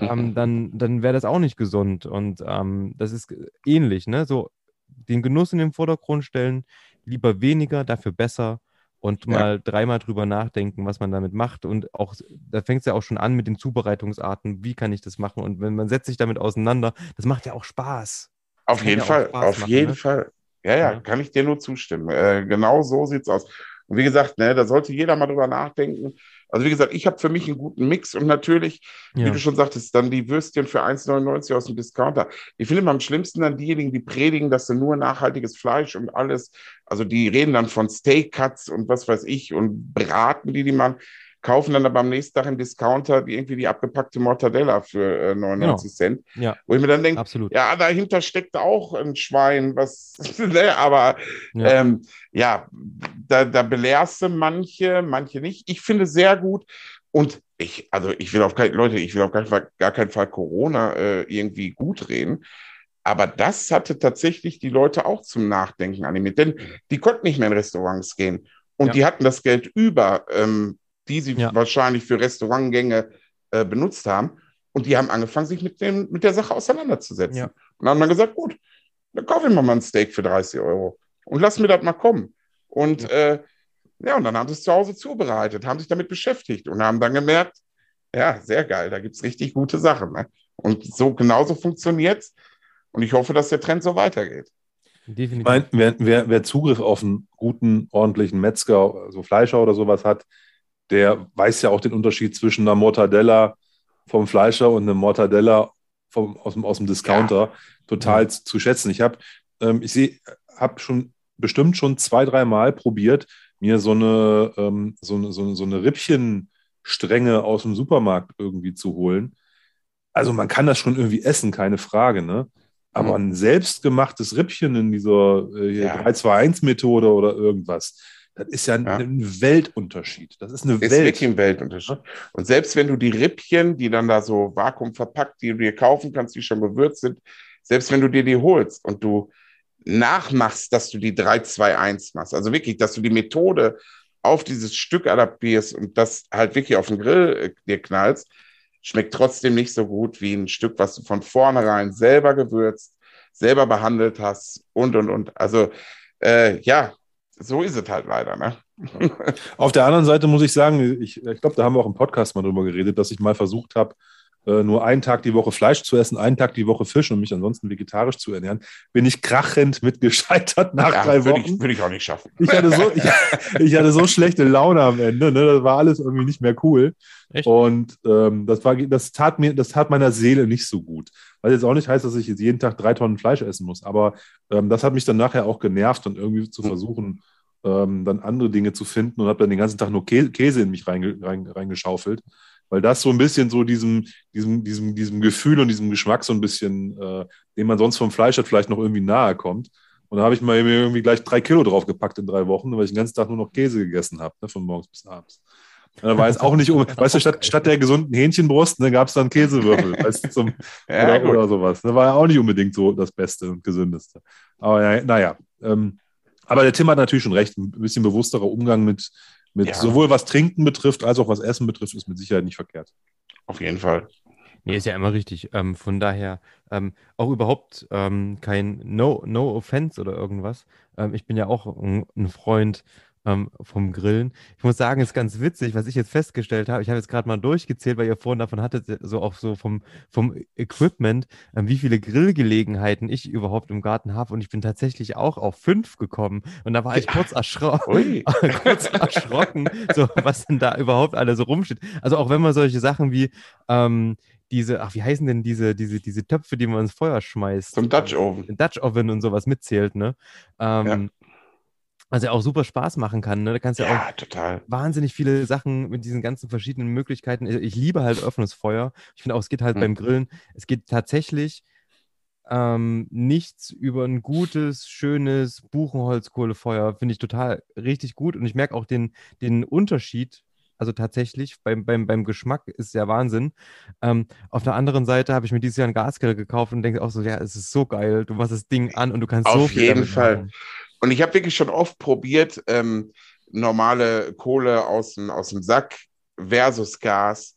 ähm, dann, dann wäre das auch nicht gesund. Und ähm, das ist ähnlich, ne? So den Genuss in den Vordergrund stellen, lieber weniger, dafür besser und ja. mal dreimal drüber nachdenken, was man damit macht. Und auch, da fängt es ja auch schon an mit den Zubereitungsarten, wie kann ich das machen? Und wenn man setzt sich damit auseinander, das macht ja auch Spaß. Auf jeden Fall, auf machen, jeden ne? Fall. Ja, ja, ja, kann ich dir nur zustimmen. Äh, genau so sieht es aus. Und wie gesagt, ne, da sollte jeder mal drüber nachdenken. Also wie gesagt, ich habe für mich einen guten Mix und natürlich, ja. wie du schon sagtest, dann die Würstchen für 1,99 aus dem Discounter. Ich finde immer am schlimmsten dann diejenigen, die predigen, dass sie nur nachhaltiges Fleisch und alles, also die reden dann von Steak Cuts und was weiß ich und braten die die machen. Kaufen dann aber am nächsten Tag im Discounter irgendwie die abgepackte Mortadella für äh, 99 genau. Cent. Ja. Wo ich mir dann denke, ja, dahinter steckt auch ein Schwein, was, ne, aber ja, ähm, ja da, da belehrst du manche, manche nicht. Ich finde sehr gut und ich, also ich will auf keinen, Leute, ich will auf gar, gar keinen Fall Corona äh, irgendwie gut reden. Aber das hatte tatsächlich die Leute auch zum Nachdenken animiert, denn die konnten nicht mehr in Restaurants gehen. Und ja. die hatten das Geld über, ähm, die sie ja. wahrscheinlich für Restaurantgänge äh, benutzt haben. Und die haben angefangen, sich mit, dem, mit der Sache auseinanderzusetzen. Ja. Und dann haben wir gesagt, gut, dann kaufe ich mal ein Steak für 30 Euro und lass mir das mal kommen. Und ja. Äh, ja, und dann haben sie es zu Hause zubereitet, haben sich damit beschäftigt und haben dann gemerkt, ja, sehr geil, da gibt es richtig gute Sachen. Ne? Und so genauso funktioniert es. Und ich hoffe, dass der Trend so weitergeht. Definitiv. Ich meine, wer, wer, wer, Zugriff auf einen guten, ordentlichen Metzger, so also Fleischer oder sowas hat, der weiß ja auch den Unterschied zwischen einer Mortadella vom Fleischer und einer Mortadella vom, aus, dem, aus dem Discounter ja. total ja. zu schätzen. Ich habe ähm, ich habe schon bestimmt schon zwei, dreimal probiert, mir so eine, ähm, so eine, so eine, so eine Rippchenstränge aus dem Supermarkt irgendwie zu holen. Also man kann das schon irgendwie essen, keine Frage, ne? Aber mhm. ein selbstgemachtes Rippchen in dieser äh, ja. 3-2-1-Methode oder irgendwas, das ist ja, ja, ein Weltunterschied. Das ist eine ist Welt. wirklich ein Weltunterschied. Und selbst wenn du die Rippchen, die dann da so vakuumverpackt, die du dir kaufen kannst, die schon gewürzt sind, selbst wenn du dir die holst und du nachmachst, dass du die 3-2-1 machst, also wirklich, dass du die Methode auf dieses Stück adaptierst und das halt wirklich auf den Grill äh, dir knallst, schmeckt trotzdem nicht so gut wie ein Stück, was du von vornherein selber gewürzt, selber behandelt hast und, und, und. Also, äh, ja, so ist es halt leider. Ne? Auf der anderen Seite muss ich sagen, ich, ich glaube, da haben wir auch im Podcast mal drüber geredet, dass ich mal versucht habe, äh, nur einen Tag die Woche Fleisch zu essen, einen Tag die Woche Fisch und mich ansonsten vegetarisch zu ernähren, bin ich krachend mit gescheitert nach ja, drei Wochen. Würde ich, ich, auch nicht schaffen. Ich hatte so, ich, ich, hatte so schlechte Laune am Ende, ne? das war alles irgendwie nicht mehr cool. Echt? Und ähm, das, war, das, tat mir, das tat meiner Seele nicht so gut. Was jetzt auch nicht heißt, dass ich jetzt jeden Tag drei Tonnen Fleisch essen muss, aber ähm, das hat mich dann nachher auch genervt und irgendwie zu hm. versuchen, ähm, dann andere Dinge zu finden und habe dann den ganzen Tag nur Käse in mich reingeschaufelt weil das so ein bisschen so diesem, diesem, diesem, diesem Gefühl und diesem Geschmack so ein bisschen, äh, den man sonst vom Fleisch hat, vielleicht noch irgendwie nahe kommt. Und da habe ich mir irgendwie gleich drei Kilo draufgepackt in drei Wochen, weil ich den ganzen Tag nur noch Käse gegessen habe, ne, von morgens bis abends. Da war es auch nicht um, weißt du, statt, statt der gesunden Hähnchenbrust ne, gab es dann Käsewürfel weißt, zum, ja, oder, oder, sowas. Das war ja auch nicht unbedingt so das Beste und Gesündeste. Aber ja, naja. Ähm, aber der Tim hat natürlich schon recht, ein bisschen bewussterer Umgang mit, mit ja. sowohl was Trinken betrifft, als auch was Essen betrifft, ist mit Sicherheit nicht verkehrt. Auf jeden Fall. Nee, ist ja immer richtig. Ähm, von daher ähm, auch überhaupt ähm, kein No, no Offense oder irgendwas. Ähm, ich bin ja auch ein, ein Freund ähm, vom Grillen. Ich muss sagen, ist ganz witzig, was ich jetzt festgestellt habe. Ich habe jetzt gerade mal durchgezählt, weil ihr vorhin davon hattet, so auch so vom, vom Equipment, ähm, wie viele Grillgelegenheiten ich überhaupt im Garten habe. Und ich bin tatsächlich auch auf fünf gekommen. Und da war ich kurz, erschro kurz erschrocken, so was denn da überhaupt alles so rumsteht. Also auch wenn man solche Sachen wie ähm, diese, ach, wie heißen denn diese, diese, diese Töpfe, die man ins Feuer schmeißt? Zum Dutch Oven. Dutch Oven und sowas mitzählt, ne? Ähm, ja. Was ja auch super Spaß machen kann. Ne? Da kannst ja, ja auch total. wahnsinnig viele Sachen mit diesen ganzen verschiedenen Möglichkeiten. Ich liebe halt offenes Feuer. Ich finde auch, es geht halt mhm. beim Grillen, es geht tatsächlich ähm, nichts über ein gutes, schönes Buchenholzkohlefeuer. Finde ich total richtig gut. Und ich merke auch den, den Unterschied also tatsächlich, beim, beim, beim Geschmack ist ja Wahnsinn. Ähm, auf der anderen Seite habe ich mir dieses Jahr einen Gasgrill gekauft und denke auch so, ja, es ist so geil. Du machst das Ding an und du kannst auf so viel. Auf jeden Fall. Machen. Und ich habe wirklich schon oft probiert, ähm, normale Kohle aus dem, aus dem Sack versus Gas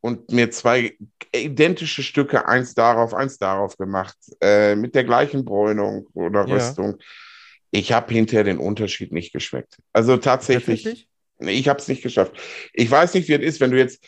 und mir zwei identische Stücke, eins darauf, eins darauf gemacht, äh, mit der gleichen Bräunung oder Röstung. Ja. Ich habe hinterher den Unterschied nicht geschmeckt. Also tatsächlich, tatsächlich? ich habe es nicht geschafft. Ich weiß nicht, wie es ist, wenn du jetzt,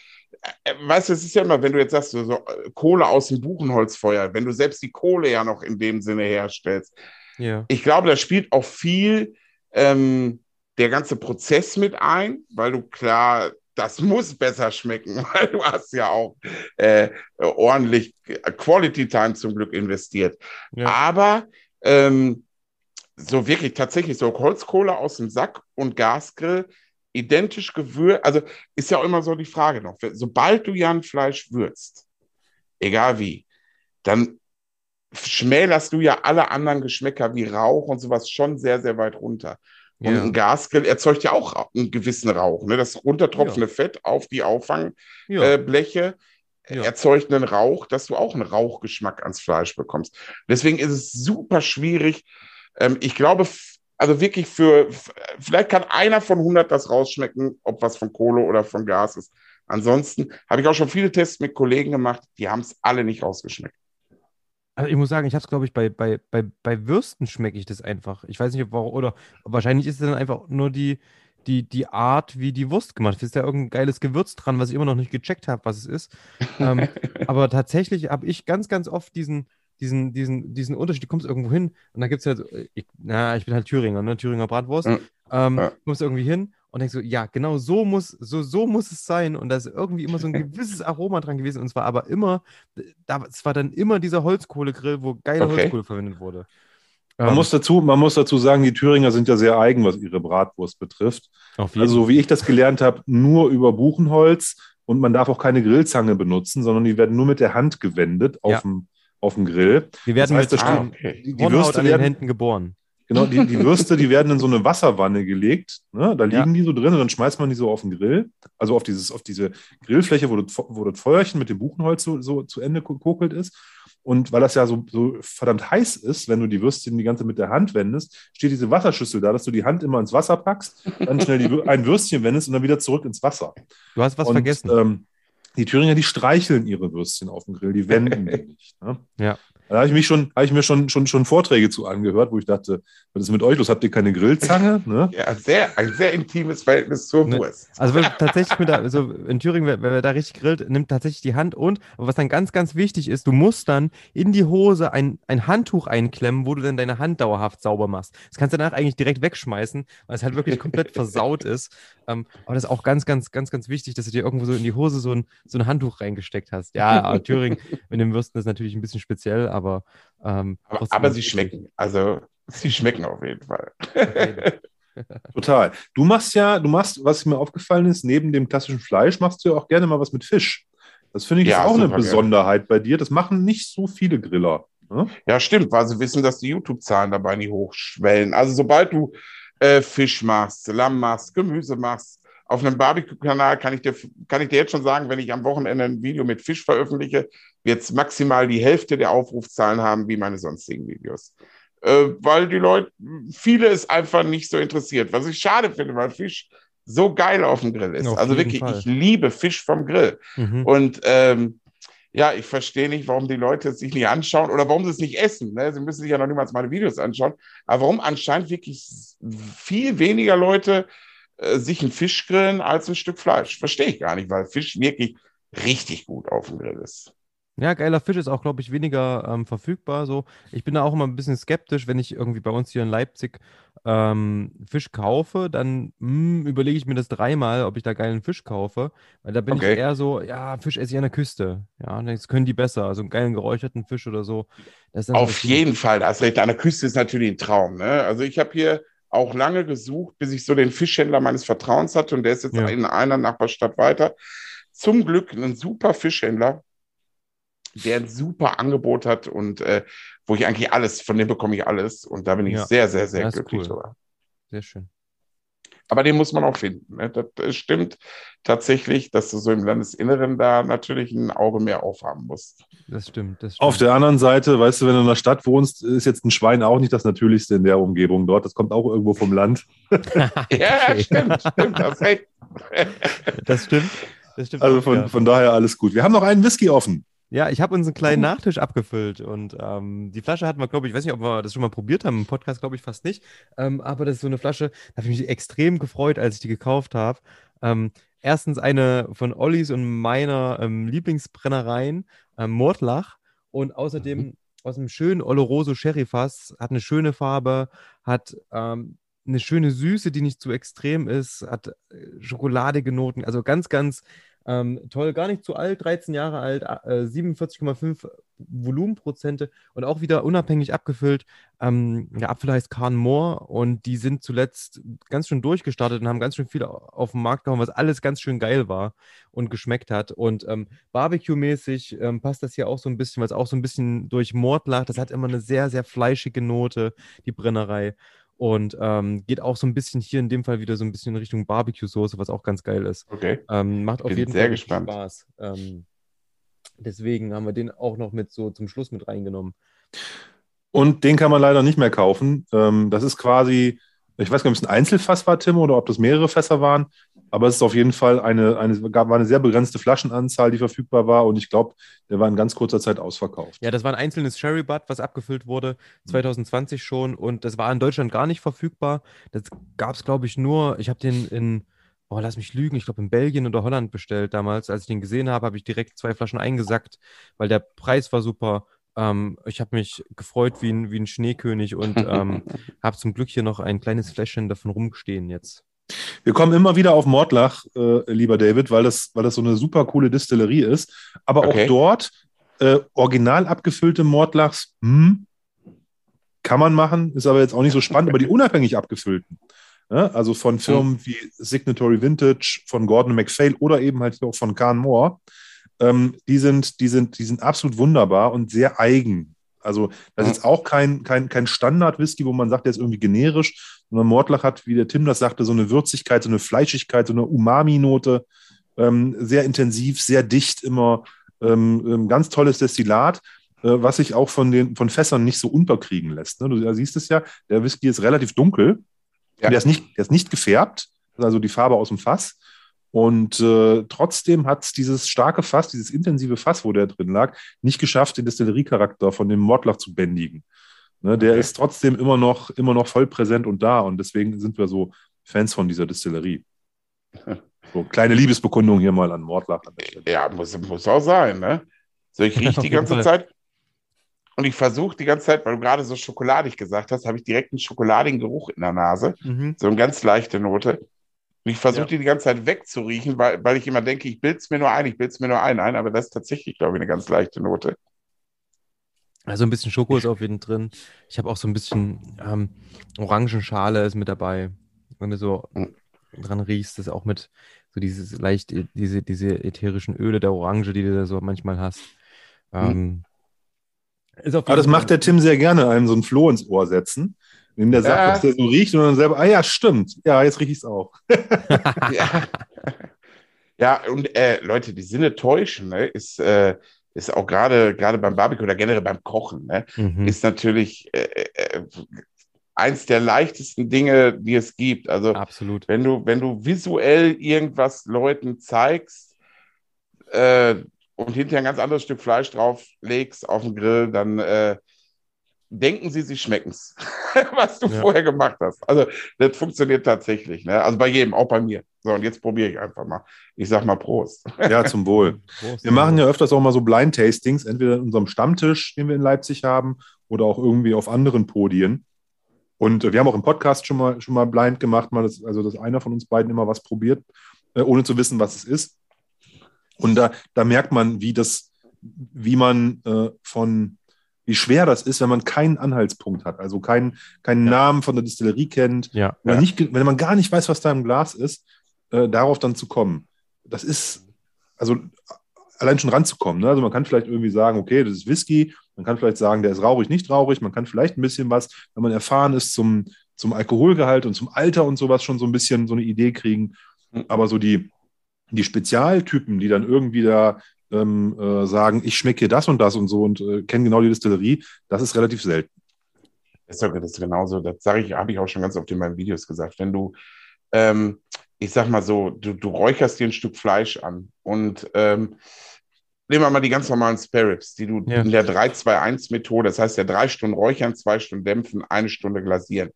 äh, weißt du, es ist ja immer, wenn du jetzt sagst, so, so Kohle aus dem Buchenholzfeuer, wenn du selbst die Kohle ja noch in dem Sinne herstellst, ja. Ich glaube, da spielt auch viel ähm, der ganze Prozess mit ein, weil du klar, das muss besser schmecken, weil du hast ja auch äh, ordentlich Quality Time zum Glück investiert. Ja. Aber ähm, so wirklich tatsächlich so Holzkohle aus dem Sack und Gasgrill, identisch gewürzt, also ist ja auch immer so die Frage noch, sobald du ja ein Fleisch würzt, egal wie, dann schmälerst du ja alle anderen Geschmäcker wie Rauch und sowas schon sehr, sehr weit runter. Und ja. ein Gasgrill erzeugt ja auch einen gewissen Rauch. Ne? Das runtertropfende ja. Fett auf die Auffangbleche ja. äh, erzeugt einen Rauch, dass du auch einen Rauchgeschmack ans Fleisch bekommst. Deswegen ist es super schwierig. Ähm, ich glaube, also wirklich für, vielleicht kann einer von 100 das rausschmecken, ob was von Kohle oder von Gas ist. Ansonsten habe ich auch schon viele Tests mit Kollegen gemacht, die haben es alle nicht rausgeschmeckt. Also ich muss sagen, ich habe es, glaube ich, bei, bei, bei, bei Würsten schmecke ich das einfach. Ich weiß nicht, ob warum, oder wahrscheinlich ist es dann einfach nur die, die, die Art, wie die Wurst gemacht ist. Ist ja irgendein geiles Gewürz dran, was ich immer noch nicht gecheckt habe, was es ist. ähm, aber tatsächlich habe ich ganz, ganz oft diesen, diesen, diesen, diesen Unterschied. Du kommst irgendwo hin und dann gibt es halt, ich, na, ich bin halt Thüringer, ne? Thüringer Bratwurst. Mhm. Ähm, ja. kommst irgendwie hin und denkst so, ja, genau so muss, so, so muss es sein. Und da ist irgendwie immer so ein gewisses Aroma dran gewesen. Und zwar aber immer, da, es war dann immer dieser Holzkohlegrill, wo geile okay. Holzkohle verwendet wurde. Man, ähm, muss dazu, man muss dazu sagen, die Thüringer sind ja sehr eigen, was ihre Bratwurst betrifft. Also, so wie ich das gelernt habe, nur über Buchenholz und man darf auch keine Grillzange benutzen, sondern die werden nur mit der Hand gewendet auf, ja. dem, auf dem Grill. Die werden das heißt, mit ah, okay. die, die Würste an den Händen geboren. Genau, die, die Würste, die werden in so eine Wasserwanne gelegt. Ne? Da liegen ja. die so drin und dann schmeißt man die so auf den Grill. Also auf, dieses, auf diese Grillfläche, wo das, wo das Feuerchen mit dem Buchenholz so, so zu Ende kokelt ist. Und weil das ja so, so verdammt heiß ist, wenn du die Würstchen die ganze mit der Hand wendest, steht diese Wasserschüssel da, dass du die Hand immer ins Wasser packst, dann schnell die, ein Würstchen wendest und dann wieder zurück ins Wasser. Du hast was und, vergessen. Ähm, die Thüringer, die streicheln ihre Würstchen auf dem Grill, die wenden die nicht. Ne? Ja. Da habe ich mich schon, habe ich mir schon, schon, schon Vorträge zu angehört, wo ich dachte, was ist mit euch los? Habt ihr keine Grillzange? Ne? Ja, sehr, ein sehr intimes Verhältnis zur ne, Wurst. Also tatsächlich mit der, also in Thüringen, wenn wer da richtig grillt, nimmt tatsächlich die Hand und, was dann ganz, ganz wichtig ist, du musst dann in die Hose ein, ein Handtuch einklemmen, wo du dann deine Hand dauerhaft sauber machst. Das kannst du danach eigentlich direkt wegschmeißen, weil es halt wirklich komplett versaut ist. Ähm, aber das ist auch ganz, ganz, ganz, ganz wichtig, dass du dir irgendwo so in die Hose so ein, so ein Handtuch reingesteckt hast. Ja, Thüringen mit den Würsten ist natürlich ein bisschen speziell, aber. Ähm, aber, aber sie schmecken. Also, sie schmecken auf jeden Fall. Total. Du machst ja, du machst, was mir aufgefallen ist, neben dem klassischen Fleisch machst du ja auch gerne mal was mit Fisch. Das finde ich ja, auch eine Besonderheit gerne. bei dir. Das machen nicht so viele Griller. Ne? Ja, stimmt, weil sie wissen, dass die YouTube-Zahlen dabei nicht hochschwellen. Also sobald du äh, Fisch machst, Lamm machst, Gemüse machst. Auf einem Barbecue-Kanal kann ich, dir, kann ich dir jetzt schon sagen, wenn ich am Wochenende ein Video mit Fisch veröffentliche, wird es maximal die Hälfte der Aufrufzahlen haben wie meine sonstigen Videos. Äh, weil die Leute, viele es einfach nicht so interessiert. Was ich schade finde, weil Fisch so geil auf dem Grill ist. Auf also wirklich, Fall. ich liebe Fisch vom Grill. Mhm. Und ähm, ja, ich verstehe nicht, warum die Leute es sich nicht anschauen oder warum sie es nicht essen. Ne? Sie müssen sich ja noch niemals meine Videos anschauen. Aber warum anscheinend wirklich viel weniger Leute äh, sich einen Fisch grillen als ein Stück Fleisch? Verstehe ich gar nicht, weil Fisch wirklich richtig gut auf dem Grill ist. Ja, geiler Fisch ist auch, glaube ich, weniger ähm, verfügbar. So. Ich bin da auch immer ein bisschen skeptisch, wenn ich irgendwie bei uns hier in Leipzig ähm, Fisch kaufe, dann hm, überlege ich mir das dreimal, ob ich da geilen Fisch kaufe. Weil da bin okay. ich eher so, ja, Fisch esse ich an der Küste. Ja, das können die besser. Also einen geilen geräucherten Fisch oder so. Auf so jeden Fall, da hast recht. An der Küste ist natürlich ein Traum. Ne? Also ich habe hier auch lange gesucht, bis ich so den Fischhändler meines Vertrauens hatte und der ist jetzt ja. in einer Nachbarstadt weiter. Zum Glück ein super Fischhändler der ein super Angebot hat und äh, wo ich eigentlich alles, von dem bekomme ich alles. Und da bin ich ja. sehr, sehr, sehr glücklich cool. drüber. Sehr schön. Aber den muss man auch finden. Ne? Das, das, stimmt tatsächlich, dass du so im Landesinneren da natürlich ein Auge mehr aufhaben musst. Das stimmt, das stimmt. Auf der anderen Seite, weißt du, wenn du in der Stadt wohnst, ist jetzt ein Schwein auch nicht das Natürlichste in der Umgebung dort. Das kommt auch irgendwo vom Land. ja, stimmt, stimmt. Das, das stimmt. Das stimmt also von, von daher alles gut. Wir haben noch einen Whisky offen. Ja, ich habe unseren kleinen Nachtisch abgefüllt und ähm, die Flasche hatten wir, glaube ich, ich weiß nicht, ob wir das schon mal probiert haben, im Podcast glaube ich fast nicht, ähm, aber das ist so eine Flasche, da habe ich mich extrem gefreut, als ich die gekauft habe. Ähm, erstens eine von Ollis und meiner ähm, Lieblingsbrennereien, ähm, Mordlach und außerdem mhm. aus einem schönen Oloroso Sherry-Fass, hat eine schöne Farbe, hat ähm, eine schöne Süße, die nicht zu extrem ist, hat äh, schokoladige Noten, also ganz, ganz Ähm, toll, gar nicht zu alt, 13 Jahre alt, äh, 47,5 Volumenprozente und auch wieder unabhängig abgefüllt. Ähm, der Apfel heißt Carn Moore und die sind zuletzt ganz schön durchgestartet und haben ganz schön viel auf den Markt gehauen, was alles ganz schön geil war und geschmeckt hat. Und ähm, Barbecue-mäßig ähm, passt das hier auch so ein bisschen, weil es auch so ein bisschen durch Mordlach, das hat immer eine sehr, sehr fleischige Note, die Brennerei. Und ähm, geht auch so ein bisschen hier in dem Fall wieder so ein bisschen in Richtung Barbecue-Soße, was auch ganz geil ist. Okay. Ähm, macht auf Bin jeden sehr Fall gespannt. Spaß. Ähm, deswegen haben wir den auch noch mit so zum Schluss mit reingenommen. Und den kann man leider nicht mehr kaufen. Ähm, das ist quasi, ich weiß gar nicht, ob es ein Einzelfass war, Tim, oder ob das mehrere Fässer waren. Aber es ist auf jeden Fall eine, eine, gab, war eine sehr begrenzte Flaschenanzahl, die verfügbar war. Und ich glaube, der war in ganz kurzer Zeit ausverkauft. Ja, das war ein einzelnes Sherry Butt, was abgefüllt wurde, 2020 schon. Und das war in Deutschland gar nicht verfügbar. Das gab es, glaube ich, nur, ich habe den in, oh, lass mich lügen, ich glaube in Belgien oder Holland bestellt damals. Als ich den gesehen habe, habe ich direkt zwei Flaschen eingesackt, weil der Preis war super. Ähm, ich habe mich gefreut wie ein, wie ein Schneekönig und ähm, habe zum Glück hier noch ein kleines Fläschchen davon rumstehen jetzt. Wir kommen immer wieder auf Mordlach, äh, lieber David, weil das, weil das so eine super coole Distillerie ist. Aber Okay. auch dort äh, original abgefüllte Mordlachs, hm, kann man machen, ist aber jetzt auch nicht so spannend, aber die unabhängig abgefüllten. Ja, also von Firmen wie Signatory Vintage, von Gordon MacPhail oder eben halt auch von Kahn Moore, ähm, die, sind, die, sind, die sind absolut wunderbar und sehr eigen. Also das ist jetzt auch kein, kein, kein Standard-Whisky, wo man sagt, der ist irgendwie generisch, sondern Mordlach hat, wie der Tim das sagte, so eine Würzigkeit, so eine Fleischigkeit, so eine Umami-Note, ähm, sehr intensiv, sehr dicht immer, ähm, ähm, ganz tolles Destillat, äh, was sich auch von den von Fässern nicht so unterkriegen lässt. Ne? Du siehst es ja, der Whisky ist relativ dunkel, Ja. der, ist nicht, der ist nicht gefärbt, also die Farbe aus dem Fass. Und äh, trotzdem hat es dieses starke Fass, dieses intensive Fass, wo der drin lag, nicht geschafft, den Destilleriecharakter von dem Mordlach zu bändigen. Ne, der Okay. ist trotzdem immer noch, immer noch voll präsent und da. Und deswegen sind wir so Fans von dieser Distillerie. So, kleine Liebesbekundung hier mal an Mordlach. Ja, muss, muss auch sein, ne? So, ich rieche die ganze. Zeit und ich versuche die ganze Zeit, weil du gerade so schokoladig gesagt hast, habe ich direkt einen schokoladigen Geruch in der Nase. Mhm. So eine ganz leichte Note. Und ich versuche Ja. die die ganze Zeit wegzuriechen, weil, weil ich immer denke, ich bilde es mir nur ein, ich bilde es mir nur ein, ein, aber das ist tatsächlich, glaube ich, eine ganz leichte Note. Also ein bisschen Schoko ist auf jeden Fall drin. Ich habe auch so ein bisschen ähm, Orangenschale ist mit dabei. Wenn du so Mhm. dran riechst, ist auch mit so dieses leicht, diese, diese ätherischen Öle der Orange, die du da so manchmal hast. Ähm, ist auf Aber Ah, das macht der Tim sehr gerne, einem so ein Floh ins Ohr setzen. Indem der sagt, Ja. was der so riecht und dann selber, ah ja, stimmt. Ja, jetzt rieche ich es auch. ja. ja, und äh, Leute, die Sinne täuschen, ne, ist, äh, ist auch gerade gerade beim Barbecue oder generell beim Kochen, ne, Mhm. ist natürlich äh, äh, eins der leichtesten Dinge, die es gibt. Also Absolut. wenn du, wenn du visuell irgendwas Leuten zeigst äh, und hinterher ein ganz anderes Stück Fleisch drauflegst auf den Grill, dann äh, denken sie, sie schmecken es, was du Ja. vorher gemacht hast. Also das funktioniert tatsächlich. Ne? Also bei jedem, auch bei mir. So, und jetzt probiere ich einfach mal. Ich sag mal Prost. Ja, zum Wohl. Prost. Wir machen ja öfters auch mal so Blind-Tastings, entweder in unserem Stammtisch, den wir in Leipzig haben, oder auch irgendwie auf anderen Podien. Und äh, wir haben auch im Podcast schon mal, schon mal blind gemacht, mal das, also dass einer von uns beiden immer was probiert, äh, ohne zu wissen, was es ist. Und da, da merkt man, wie das, wie man äh, von, wie schwer das ist, wenn man keinen Anhaltspunkt hat, also keinen, keinen Ja. Namen von der Distillerie kennt, Ja. wenn, man nicht, wenn man gar nicht weiß, was da im Glas ist, äh, darauf dann zu kommen. Das ist, also allein schon ranzukommen. Ne? Also man kann vielleicht irgendwie sagen, okay, das ist Whisky, man kann vielleicht sagen, der ist rauchig, nicht rauchig, man kann vielleicht ein bisschen was, wenn man erfahren ist zum, zum Alkoholgehalt und zum Alter und sowas schon so ein bisschen so eine Idee kriegen. Aber so die, die Spezialtypen, die dann irgendwie da ähm, äh, sagen, ich schmecke hier das und das und so und äh, kennen genau die Distillerie, das ist relativ selten. Das ist, doch- das ist genauso, das sage ich, habe ich auch schon ganz oft in meinen Videos gesagt. Wenn du, ähm, ich sag mal so, du, du räucherst dir ein Stück Fleisch an und ähm, nehmen wir mal die ganz normalen Sparrows, die du Ja. in der 3-2-1-Methode, das heißt ja drei Stunden räuchern, zwei Stunden dämpfen, eine Stunde glasieren.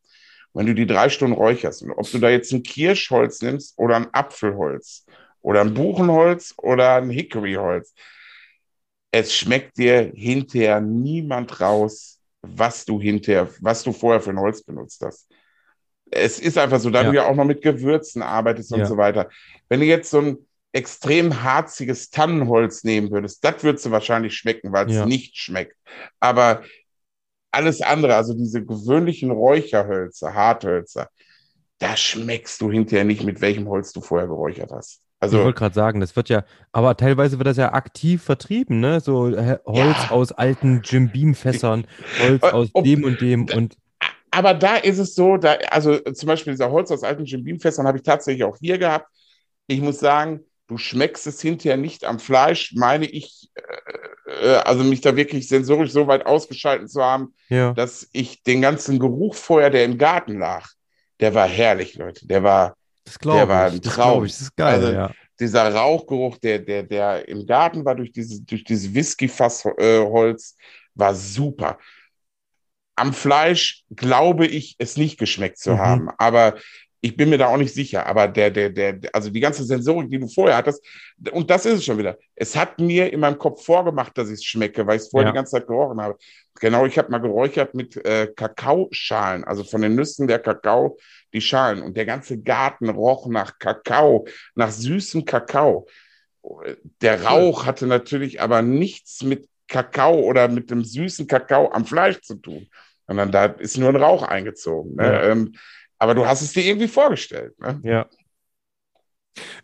Wenn du die drei Stunden räucherst, und ob du da jetzt ein Kirschholz nimmst oder ein Apfelholz oder ein Buchenholz oder ein Hickoryholz, es schmeckt dir hinterher niemand raus, was du hinterher, was du vorher für ein Holz benutzt hast. Es ist einfach so, da Ja. du ja auch noch mit Gewürzen arbeitest und Ja. so weiter. Wenn du jetzt so ein, extrem harziges Tannenholz nehmen würdest, das würdest du wahrscheinlich schmecken, weil es ja. nicht schmeckt. Aber alles andere, also diese gewöhnlichen Räucherhölzer, Harthölzer, da schmeckst du hinterher nicht, mit welchem Holz du vorher geräuchert hast. Also, ich wollte gerade sagen, das wird ja, aber teilweise wird das ja aktiv vertrieben, ne? So Holz ja. aus alten Jim Beam Fässern, Holz aus Ob, dem und dem und. Aber da ist es so, da, also zum Beispiel dieser Holz aus alten Jim Beam Fässern habe ich tatsächlich auch hier gehabt. Ich muss sagen, du schmeckst es hinterher nicht am Fleisch, meine ich, äh, äh, also mich da wirklich sensorisch so weit ausgeschaltet zu haben, ja. dass ich den ganzen Geruch vorher, der im Garten lag, der war herrlich, Leute. Der war, der war ein Traum. Das, das ist geil, also, ja. Dieser Rauchgeruch, der, der, der im Garten war durch dieses, durch dieses Whisky-Fassholz, äh, war super. Am Fleisch glaube ich, es nicht geschmeckt zu mhm. haben, aber ich bin mir da auch nicht sicher, aber der, der, der, also die ganze Sensorik, die du vorher hattest, und das ist es schon wieder. Es hat mir in meinem Kopf vorgemacht, dass ich es schmecke, weil ich es vorher ja. die ganze Zeit gerochen habe. Genau, ich habe mal geräuchert mit äh, Kakaoschalen, also von den Nüssen der Kakao, die Schalen. Und der ganze Garten roch nach Kakao, nach süßem Kakao. Der Rauch hatte natürlich aber nichts mit Kakao oder mit dem süßen Kakao am Fleisch zu tun, sondern da ist nur ein Rauch eingezogen. Ne? Ja. Ähm, aber du hast es dir irgendwie vorgestellt. Ne? Ja.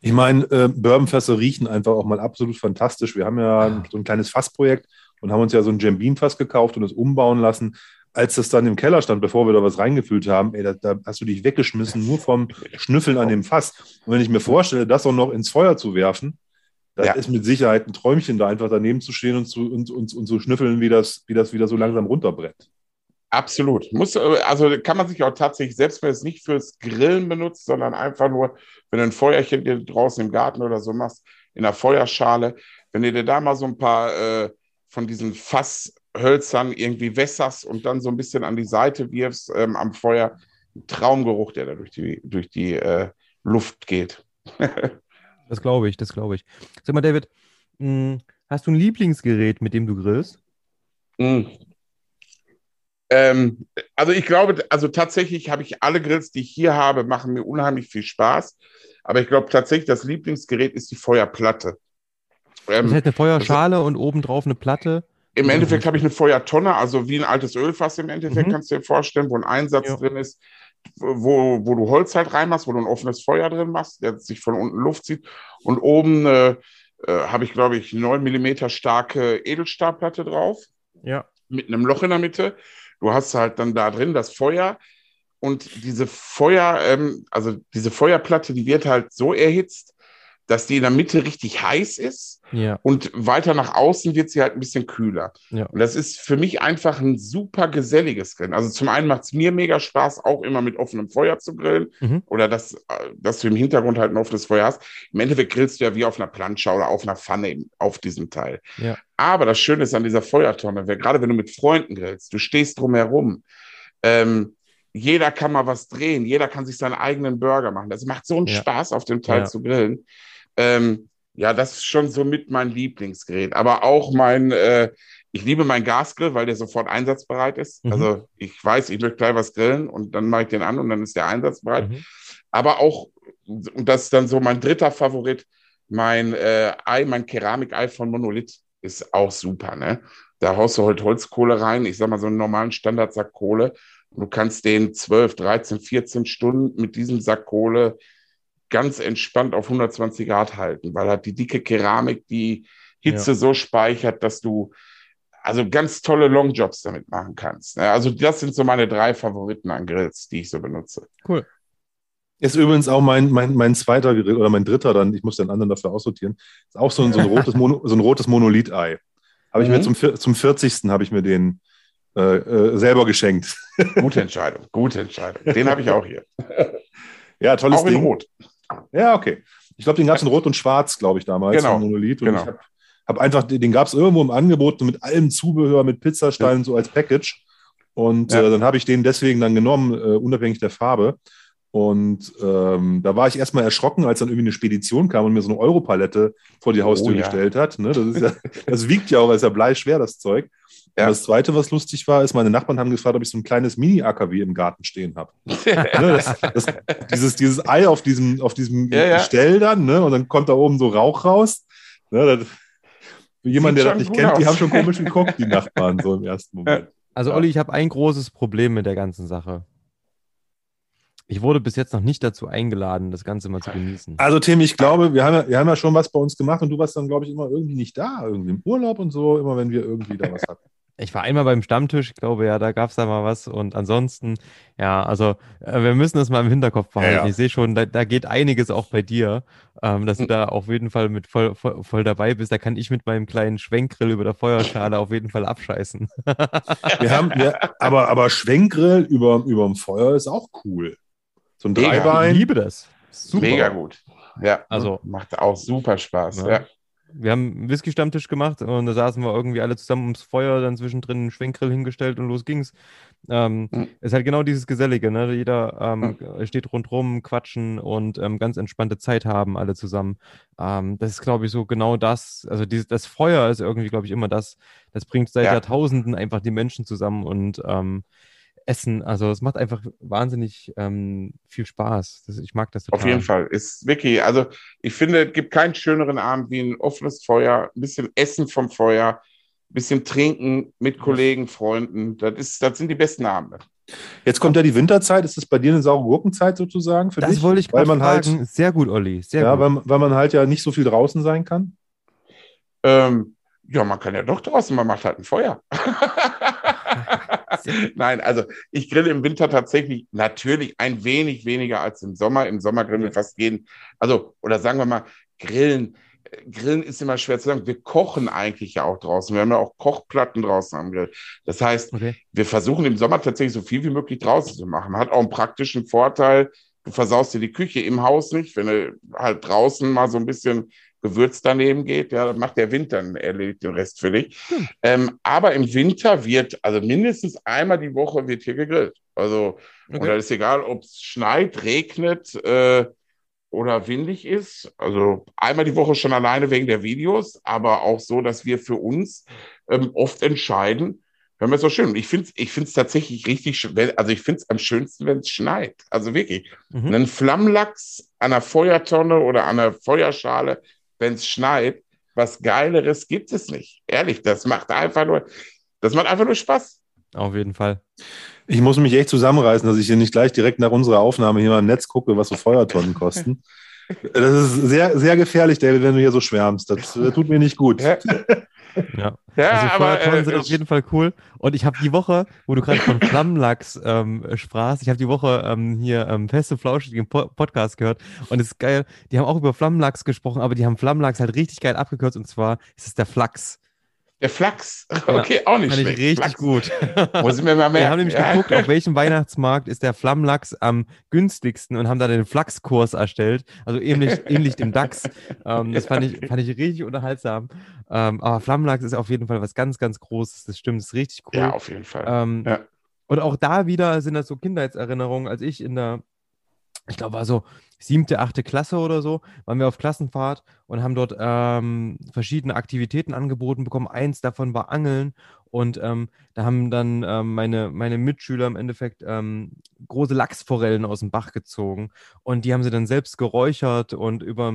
Ich meine, äh, Bourbonfässer riechen einfach auch mal absolut fantastisch. Wir haben ja ah. so ein kleines Fassprojekt und haben uns ja so ein Jambin-Fass gekauft und es umbauen lassen. Als das dann im Keller stand, bevor wir da was reingefüllt haben, ey, da, da, hast du dich weggeschmissen, nur vom Schnüffeln an dem Fass. Und wenn ich mir vorstelle, das auch noch ins Feuer zu werfen, das ja. ist mit Sicherheit ein Träumchen, da einfach daneben zu stehen und zu, und, und, und zu schnüffeln, wie das, wie das wieder so langsam runterbrennt. Absolut. Muss, äh, also kann man sich auch tatsächlich, selbst wenn es nicht fürs Grillen benutzt, sondern einfach nur, wenn du ein Feuerchen dir draußen im Garten oder so machst, in der Feuerschale, wenn du dir da mal so ein paar äh, von diesen Fasshölzern irgendwie wässerst und dann so ein bisschen an die Seite wirfst ähm, am Feuer, ein Traumgeruch, der da durch die, durch die äh, Luft geht. das glaube ich, das glaube ich. Sag mal, David, mh, hm, hast du ein Lieblingsgerät, mit dem du grillst? Mm. Ähm, also ich glaube, also tatsächlich habe ich alle Grills, die ich hier habe, machen mir unheimlich viel Spaß. Aber ich glaube tatsächlich, das Lieblingsgerät ist die Feuerplatte. Ähm, das heißt eine Feuerschale und obendrauf eine Platte. Im Endeffekt habe ich eine Feuertonne, also wie ein altes Ölfass im Endeffekt, mhm. kannst du dir vorstellen, wo ein Einsatz ja. drin ist, wo, wo du Holz halt reinmachst, wo du ein offenes Feuer drin machst, der sich von unten Luft zieht. Und oben äh, äh, habe ich, glaube ich, 9 mm starke Edelstahlplatte drauf. Ja. Mit einem Loch in der Mitte. Du hast halt dann da drin das Feuer und diese Feuer, ähm, also diese Feuerplatte, die wird halt so erhitzt, dass die in der Mitte richtig heiß ist ja. und weiter nach außen wird sie halt ein bisschen kühler. Ja. Und das ist für mich einfach ein super geselliges Grillen. Also zum einen macht es mir mega Spaß, auch immer mit offenem Feuer zu grillen mhm. oder dass, äh, dass du im Hintergrund halt ein offenes Feuer hast. Im Endeffekt grillst du ja wie auf einer Plancha oder auf einer Pfanne auf diesem Teil. Ja. Aber das Schöne ist an dieser Feuertonne, gerade wenn du mit Freunden grillst, du stehst drumherum, ähm, jeder kann mal was drehen, jeder kann sich seinen eigenen Burger machen. Das macht so einen Spaß, auf dem Teil zu grillen. Ähm, ja, das ist schon so mit mein Lieblingsgerät. Aber auch mein, äh, ich liebe meinen Gasgrill, weil der sofort einsatzbereit ist. Mhm. Also ich weiß, ich möchte gleich was grillen und dann mache ich den an und dann ist der einsatzbereit. Mhm. Aber auch, und das ist dann so mein dritter Favorit, mein äh, Ei, mein Keramikei von Monolith ist auch super. Ne? Da haust du halt Holzkohle rein, ich sag mal so einen normalen Standardsack Kohle. Und du kannst den 12, 13, 14 Stunden mit diesem Sack Kohle ganz entspannt auf 120 Grad halten, weil halt die dicke Keramik die Hitze ja. so speichert, dass du also ganz tolle Longjobs damit machen kannst. Also das sind so meine drei Favoriten an Grills, die ich so benutze. Cool. Ist übrigens auch mein, mein, mein zweiter Grill oder mein dritter dann, ich muss den anderen dafür aussortieren, ist auch so ein, so ein rotes, Mono, so ein rotes Monolith-Ei. Habe ich mhm. mir zum, zum 40. habe ich mir den äh, äh, selber geschenkt. Gute Entscheidung, gute Entscheidung. Den habe ich auch hier. Ja, tolles auch in Ding. Rot. Ja, okay. Ich glaube, den gab es in Rot und Schwarz, glaube ich, damals. Genau. Monolith. Und genau. ich habe hab einfach, den gab es irgendwo im Angebot mit allem Zubehör, mit Pizzasteinen, ja. so als Package. Und ja. äh, dann habe ich den deswegen dann genommen, äh, unabhängig der Farbe. Und ähm, da war ich erstmal erschrocken, als dann irgendwie eine Spedition kam und mir so eine Europalette vor die Haustür oh, ja. gestellt hat. Ne? Das, ja, das, wiegt ja auch, ist ja bleischwer, das Zeug. Ja. das Zweite, was lustig war, ist, meine Nachbarn haben gefragt, ob ich so ein kleines Mini-AKW im Garten stehen habe. ne, dieses, dieses Ei auf diesem, auf diesem ja, ja. Gestell dann, ne, und dann kommt da oben so Rauch raus. Ne, das, jemand, der das nicht kennt, aus. die haben schon komisch geguckt, die Nachbarn, so im ersten Moment. Also, Olli, ich habe ein großes Problem mit der ganzen Sache. Ich wurde bis jetzt noch nicht dazu eingeladen, das Ganze mal zu genießen. Also, Tim, ich glaube, wir haben, ja, wir haben ja schon was bei uns gemacht und du warst dann, glaube ich, immer irgendwie nicht da, irgendwie im Urlaub und so, immer wenn wir irgendwie da was hatten. Ich war einmal beim Stammtisch, ich glaube ja, da gab es da mal was. Und ansonsten, ja, also äh, wir müssen das mal im Hinterkopf behalten. Ja, ja. Ich sehe schon, da, da, geht einiges auch bei dir, ähm, dass du hm. da auf jeden Fall mit voll, voll, voll, dabei bist. Da kann ich mit meinem kleinen Schwenkgrill über der Feuerschale auf jeden Fall abscheißen. wir haben, wir, aber, aber Schwenkgrill über, über dem Feuer ist auch cool. So ein Dreibein. Ich liebe das. Super. Mega gut. Ja, also macht auch super Spaß. Ja. ja wir haben einen Whisky-Stammtisch gemacht und da saßen wir irgendwie alle zusammen ums Feuer, dann zwischendrin einen Schwenkgrill hingestellt und los ging's. Ähm, mhm. Ist halt genau dieses Gesellige, ne? Jeder ähm, mhm. steht rundrum, quatschen und ähm, ganz entspannte Zeit haben, alle zusammen. Ähm, das ist, glaube ich, so genau das. Also dieses, das Feuer ist irgendwie, glaube ich, immer das, das bringt seit ja. Jahrtausenden einfach die Menschen zusammen und ähm, Essen. Also es macht einfach wahnsinnig ähm, viel Spaß. Das, ich mag das total. Auf jeden Fall. Ist wirklich, also ich finde, es gibt keinen schöneren Abend wie ein offenes Feuer, ein bisschen Essen vom Feuer, ein bisschen trinken mit Kollegen, Freunden. Das, ist, das sind die besten Abende. Jetzt kommt ja die Winterzeit. Ist das bei dir eine saure Gurkenzeit sozusagen für das dich? Das wollte ich weil man halt fragen. Halt, Sehr gut, Olli. Sehr ja, gut. Weil, weil man halt ja nicht so viel draußen sein kann. Ähm, ja, man kann ja doch draußen, man macht halt ein Feuer. Nein, also ich grille im Winter tatsächlich natürlich ein wenig weniger als im Sommer. Im Sommer grillen wir fast jeden, also, oder sagen wir mal, grillen. Grillen ist immer schwer zu sagen. Wir kochen eigentlich ja auch draußen. Wir haben ja auch Kochplatten draußen am Grill. Das heißt, okay. wir versuchen im Sommer tatsächlich so viel wie möglich draußen zu machen. Hat auch einen praktischen Vorteil. Du versaust dir die Küche im Haus nicht, wenn du halt draußen mal so ein bisschen Gewürz daneben geht, ja, dann macht der Wind dann erledigt den Rest für dich. Hm. Ähm, aber im Winter wird, also mindestens einmal die Woche wird hier gegrillt. Also, okay. oder ist egal, ob es schneit, regnet äh, oder windig ist. Also einmal die Woche schon alleine wegen der Videos, aber auch so, dass wir für uns ähm, oft entscheiden, Hören wir so schön. Ich finde es ich find's tatsächlich richtig. Also ich finde es am schönsten, wenn es schneit. Also wirklich. Mhm. Einen Flammlachs an einer Feuertonne oder an einer Feuerschale wenn es schneit. Was Geileres gibt es nicht. Ehrlich, das macht einfach nur, das macht einfach nur Spaß. Auf jeden Fall. Ich muss mich echt zusammenreißen, dass ich hier nicht gleich direkt nach unserer Aufnahme hier mal im Netz gucke, was so Feuertonnen kosten. Das ist sehr, sehr gefährlich, David, wenn du hier so schwärmst. Das, das tut mir nicht gut. Ja. Ja, also aber äh, sind auf jeden Fall cool. Und ich habe die Woche, wo du gerade von Flammenlachs ähm, sprachst, ich habe die Woche ähm, hier ähm, feste flauschigen po Podcast gehört und es ist geil. Die haben auch über Flammenlachs gesprochen, aber die haben Flammenlachs halt richtig geil abgekürzt und zwar ist es der Flachs. Der Flachs. Okay, ja, auch nicht schlecht. richtig Flachs. gut. Muss ich mir mal merken. Wir haben nämlich ja. geguckt, auf welchem Weihnachtsmarkt ist der Flammlachs am günstigsten und haben da den Flachskurs erstellt. Also ähnlich, ähnlich dem DAX. Ähm, das fand ich, fand ich richtig unterhaltsam. Ähm, aber Flammlachs ist auf jeden Fall was ganz, ganz Großes. Das stimmt, das ist richtig cool. Ja, auf jeden Fall. Ähm, ja. Und auch da wieder sind das so Kindheitserinnerungen, als ich in der ich glaube, war so siebte, achte Klasse oder so, waren wir auf Klassenfahrt und haben dort ähm, verschiedene Aktivitäten angeboten bekommen. Eins davon war Angeln und ähm, da haben dann ähm, meine, meine Mitschüler im Endeffekt ähm, große Lachsforellen aus dem Bach gezogen und die haben sie dann selbst geräuchert und über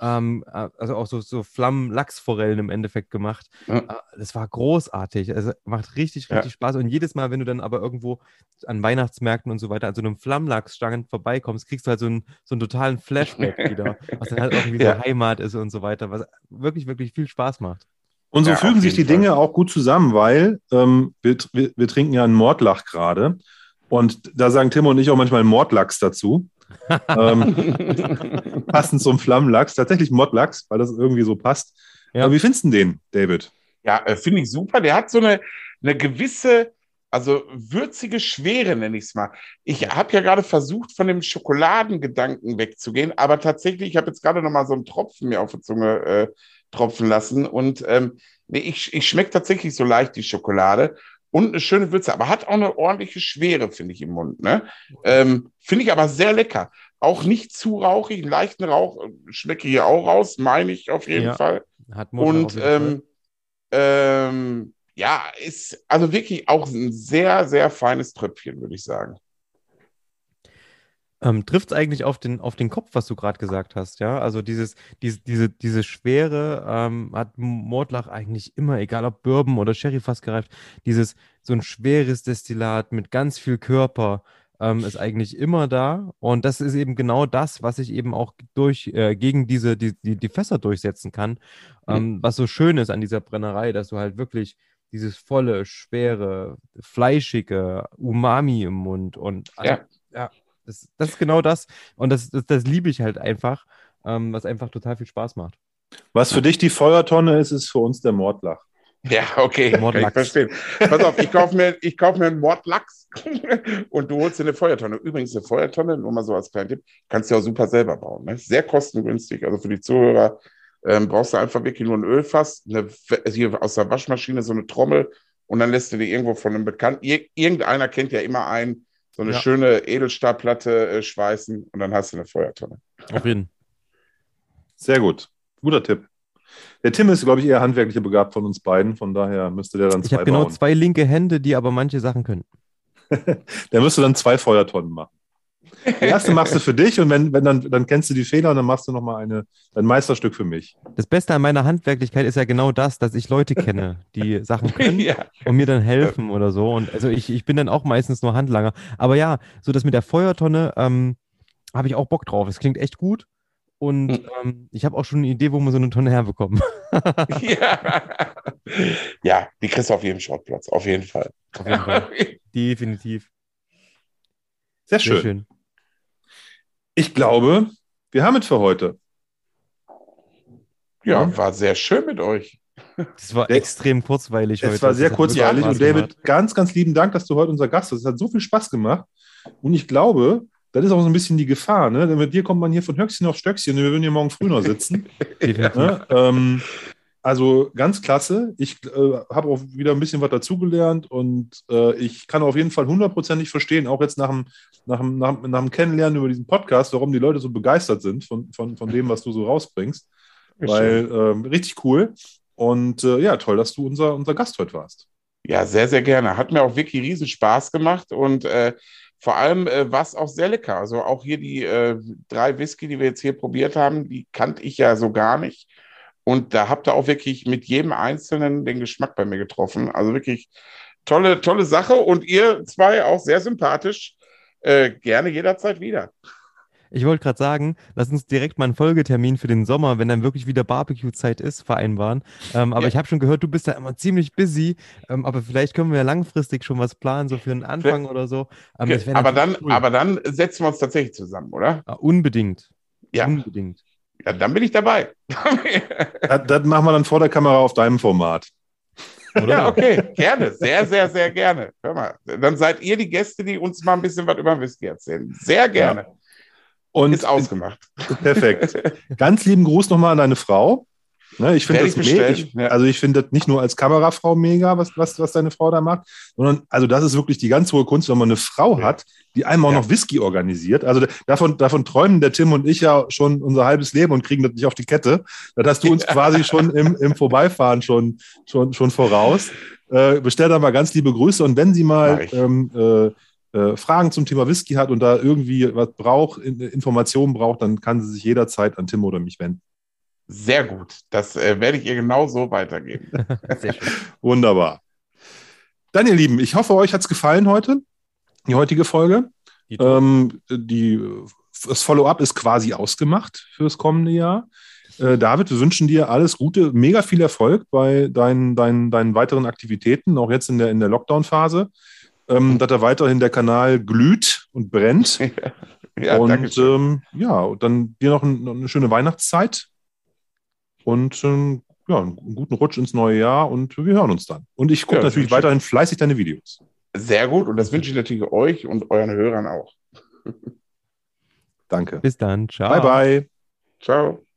ähm, äh, also auch so, so Flammen-Lachsforellen im Endeffekt gemacht. Ja. Äh, das war großartig. Also macht richtig, richtig ja. Spaß. Und jedes Mal, wenn du dann aber irgendwo an Weihnachtsmärkten und so weiter an so einem Flammlachsstangen vorbeikommst, kriegst du halt so einen, so einen totalen Flashback wieder, was dann halt irgendwie ja. so Heimat ist und so weiter, was wirklich, wirklich viel Spaß macht. Und so fügen sich die Fall. Dinge auch gut zusammen, weil ähm, wir, wir, wir, trinken ja einen Mordlach gerade. Und da sagen Tim und ich auch manchmal Mordlachs dazu ähm, passend zum Flammenlachs. Tatsächlich Modlachs, weil das irgendwie so passt. Ja. Aber wie findest du den, David? Ja, äh, finde ich super. Der hat so eine, eine gewisse, also würzige Schwere, nenne ich es mal. Ich habe ja gerade versucht, von dem Schokoladengedanken wegzugehen, aber tatsächlich, ich habe jetzt gerade noch mal so einen Tropfen mir auf die Zunge äh, tropfen lassen und ähm, nee, ich, ich schmecke tatsächlich so leicht die Schokolade und eine schöne Würze, aber hat auch eine ordentliche Schwere, finde ich, im Mund. Ne? Ähm, finde ich aber sehr lecker. Auch nicht zu rauchig, einen leichten Rauch äh, schmecke hier auch raus, meine ich auf jeden ja, Fall. Hat Motor und ähm, ähm, ja, ist also wirklich auch ein sehr, sehr feines Tröpfchen, würde ich sagen. Ähm, Trifft es eigentlich auf den, auf den Kopf, was du gerade gesagt hast, ja? Also dieses, diese, diese, diese Schwere ähm, hat Mordlach eigentlich immer, egal ob Bourbon oder Sherry fast gereift, dieses so ein schweres Destillat mit ganz viel Körper ähm, ist eigentlich immer da. Und das ist eben genau das, was ich eben auch durch, äh, gegen diese, die, die, die Fässer durchsetzen kann. Mhm. Was so schön ist an dieser Brennerei, dass du halt wirklich dieses volle, schwere, fleischige Umami im Mund und ja. ja das, das ist genau das. Und das, das, das liebe ich halt einfach, ähm, was einfach total viel Spaß macht. Was für dich die Feuertonne ist, ist für uns der Mordlach. Ja, okay, Mordlachs. kann ich verstehen. Pass auf, ich kaufe mir, kauf mir einen Mordlachs und du holst dir eine Feuertonne. Übrigens, eine Feuertonne, nur mal so als kleinen Tipp, kannst du ja auch super selber bauen. Ne? Sehr kostengünstig. Also für die Zuhörer ähm, brauchst du einfach wirklich nur ein Ölfass, eine, hier aus der Waschmaschine so eine Trommel und dann lässt du dir irgendwo von einem Bekannten, irgendeiner kennt ja immer einen, so eine ja. schöne Edelstahlplatte äh, schweißen und dann hast du eine Feuertonne. Auf jeden. Sehr gut. Guter Tipp. Der Tim ist, glaube ich, eher handwerklich begabt von uns beiden, von daher müsste der dann ich zwei Ich habe genau zwei linke Hände, die aber manche Sachen können. der müsste dann zwei Feuertonnen machen. Die erste machst du für dich und wenn, wenn dann, dann kennst du die Fehler und dann machst du nochmal eine, ein Meisterstück für mich. Das Beste an meiner Handwerklichkeit ist ja genau das, dass ich Leute kenne, die Sachen können ja. und mir dann helfen oder so. Und also ich, ich bin dann auch meistens nur Handlanger. Aber ja, so das mit der Feuertonne ähm, habe ich auch Bock drauf. Es klingt echt gut. Und hm. ähm, ich habe auch schon eine Idee, wo wir so eine Tonne herbekommen. ja. ja, die kriegst du auf jedem Schrottplatz, auf jeden Fall. Auf jeden Fall. Definitiv. Sehr schön. Sehr schön. Ich glaube, wir haben es für heute. Ja, war sehr schön mit euch. Das war extrem kurzweilig es heute. Es war sehr kurzweilig. Und David, gemacht. ganz, ganz lieben Dank, dass du heute unser Gast bist. Es hat so viel Spaß gemacht. Und ich glaube, das ist auch so ein bisschen die Gefahr. Ne? Mit dir kommt man hier von Höchstchen auf Stöckchen. Wir würden hier morgen früh noch sitzen. ne? ähm, also ganz klasse. Ich äh, habe auch wieder ein bisschen was dazugelernt und äh, ich kann auf jeden Fall hundertprozentig verstehen, auch jetzt nach dem, nach, dem, nach, nach dem Kennenlernen über diesen Podcast, warum die Leute so begeistert sind von, von, von dem, was du so rausbringst. Weil ähm, richtig cool. Und äh, ja, toll, dass du unser, unser Gast heute warst. Ja, sehr, sehr gerne. Hat mir auch wirklich riesen Spaß gemacht und äh, vor allem äh, war es auch sehr lecker. Also auch hier die äh, drei Whisky, die wir jetzt hier probiert haben, die kannte ich ja so gar nicht. Und da habt ihr auch wirklich mit jedem Einzelnen den Geschmack bei mir getroffen. Also wirklich tolle, tolle Sache. Und ihr zwei auch sehr sympathisch. Äh, gerne jederzeit wieder. Ich wollte gerade sagen, lass uns direkt mal einen Folgetermin für den Sommer, wenn dann wirklich wieder Barbecue-Zeit ist, vereinbaren. Ähm, aber ja. ich habe schon gehört, du bist da immer ziemlich busy. Ähm, aber vielleicht können wir ja langfristig schon was planen, so für einen Anfang oder so. Ähm, aber, dann, cool. aber dann setzen wir uns tatsächlich zusammen, oder? Ja, unbedingt. Ja. Unbedingt. Ja, dann bin ich dabei. das, das machen wir dann vor der Kamera auf deinem Format. Oder? Ja, okay, gerne. Sehr, sehr, sehr gerne. Hör mal, dann seid ihr die Gäste, die uns mal ein bisschen was über Whisky erzählen. Sehr gerne. Ja. Und ist ausgemacht. Perfekt. Ganz lieben Gruß nochmal an deine Frau. Ne, ich finde das. Ich, ja. Also ich finde das nicht nur als Kamerafrau mega, was, was, was deine Frau da macht, sondern also das ist wirklich die ganz hohe Kunst, wenn man eine Frau ja. hat, die einem auch ja. noch Whisky organisiert. Also davon, davon träumen der Tim und ich ja schon unser halbes Leben und kriegen das nicht auf die Kette. Das hast du uns quasi schon im, im Vorbeifahren schon, schon, schon voraus. Äh, bestell da mal ganz liebe Grüße und wenn sie mal ähm, äh, äh, Fragen zum Thema Whisky hat und da irgendwie was braucht, Informationen braucht, dann kann sie sich jederzeit an Tim oder mich wenden. Sehr gut. Das äh, werde ich ihr genau so weitergeben. Wunderbar. Dann, ihr Lieben, ich hoffe, euch hat es gefallen heute, die heutige Folge. Die, ähm, die das Follow-up ist quasi ausgemacht für das kommende Jahr. Äh, David, wir wünschen dir alles Gute, mega viel Erfolg bei deinen, deinen, deinen weiteren Aktivitäten, auch jetzt in der, in der Lockdown-Phase. Ähm, dass da weiterhin der Kanal glüht und brennt. ja, und ähm, ja, dann dir noch, ein, noch eine schöne Weihnachtszeit und ähm, ja, einen guten Rutsch ins neue Jahr und wir hören uns dann. Und ich gucke ja, natürlich weiterhin fleißig deine Videos. Sehr gut und das wünsche ich natürlich euch und euren Hörern auch. Danke. Bis dann. Ciao. Bye, bye. Ciao.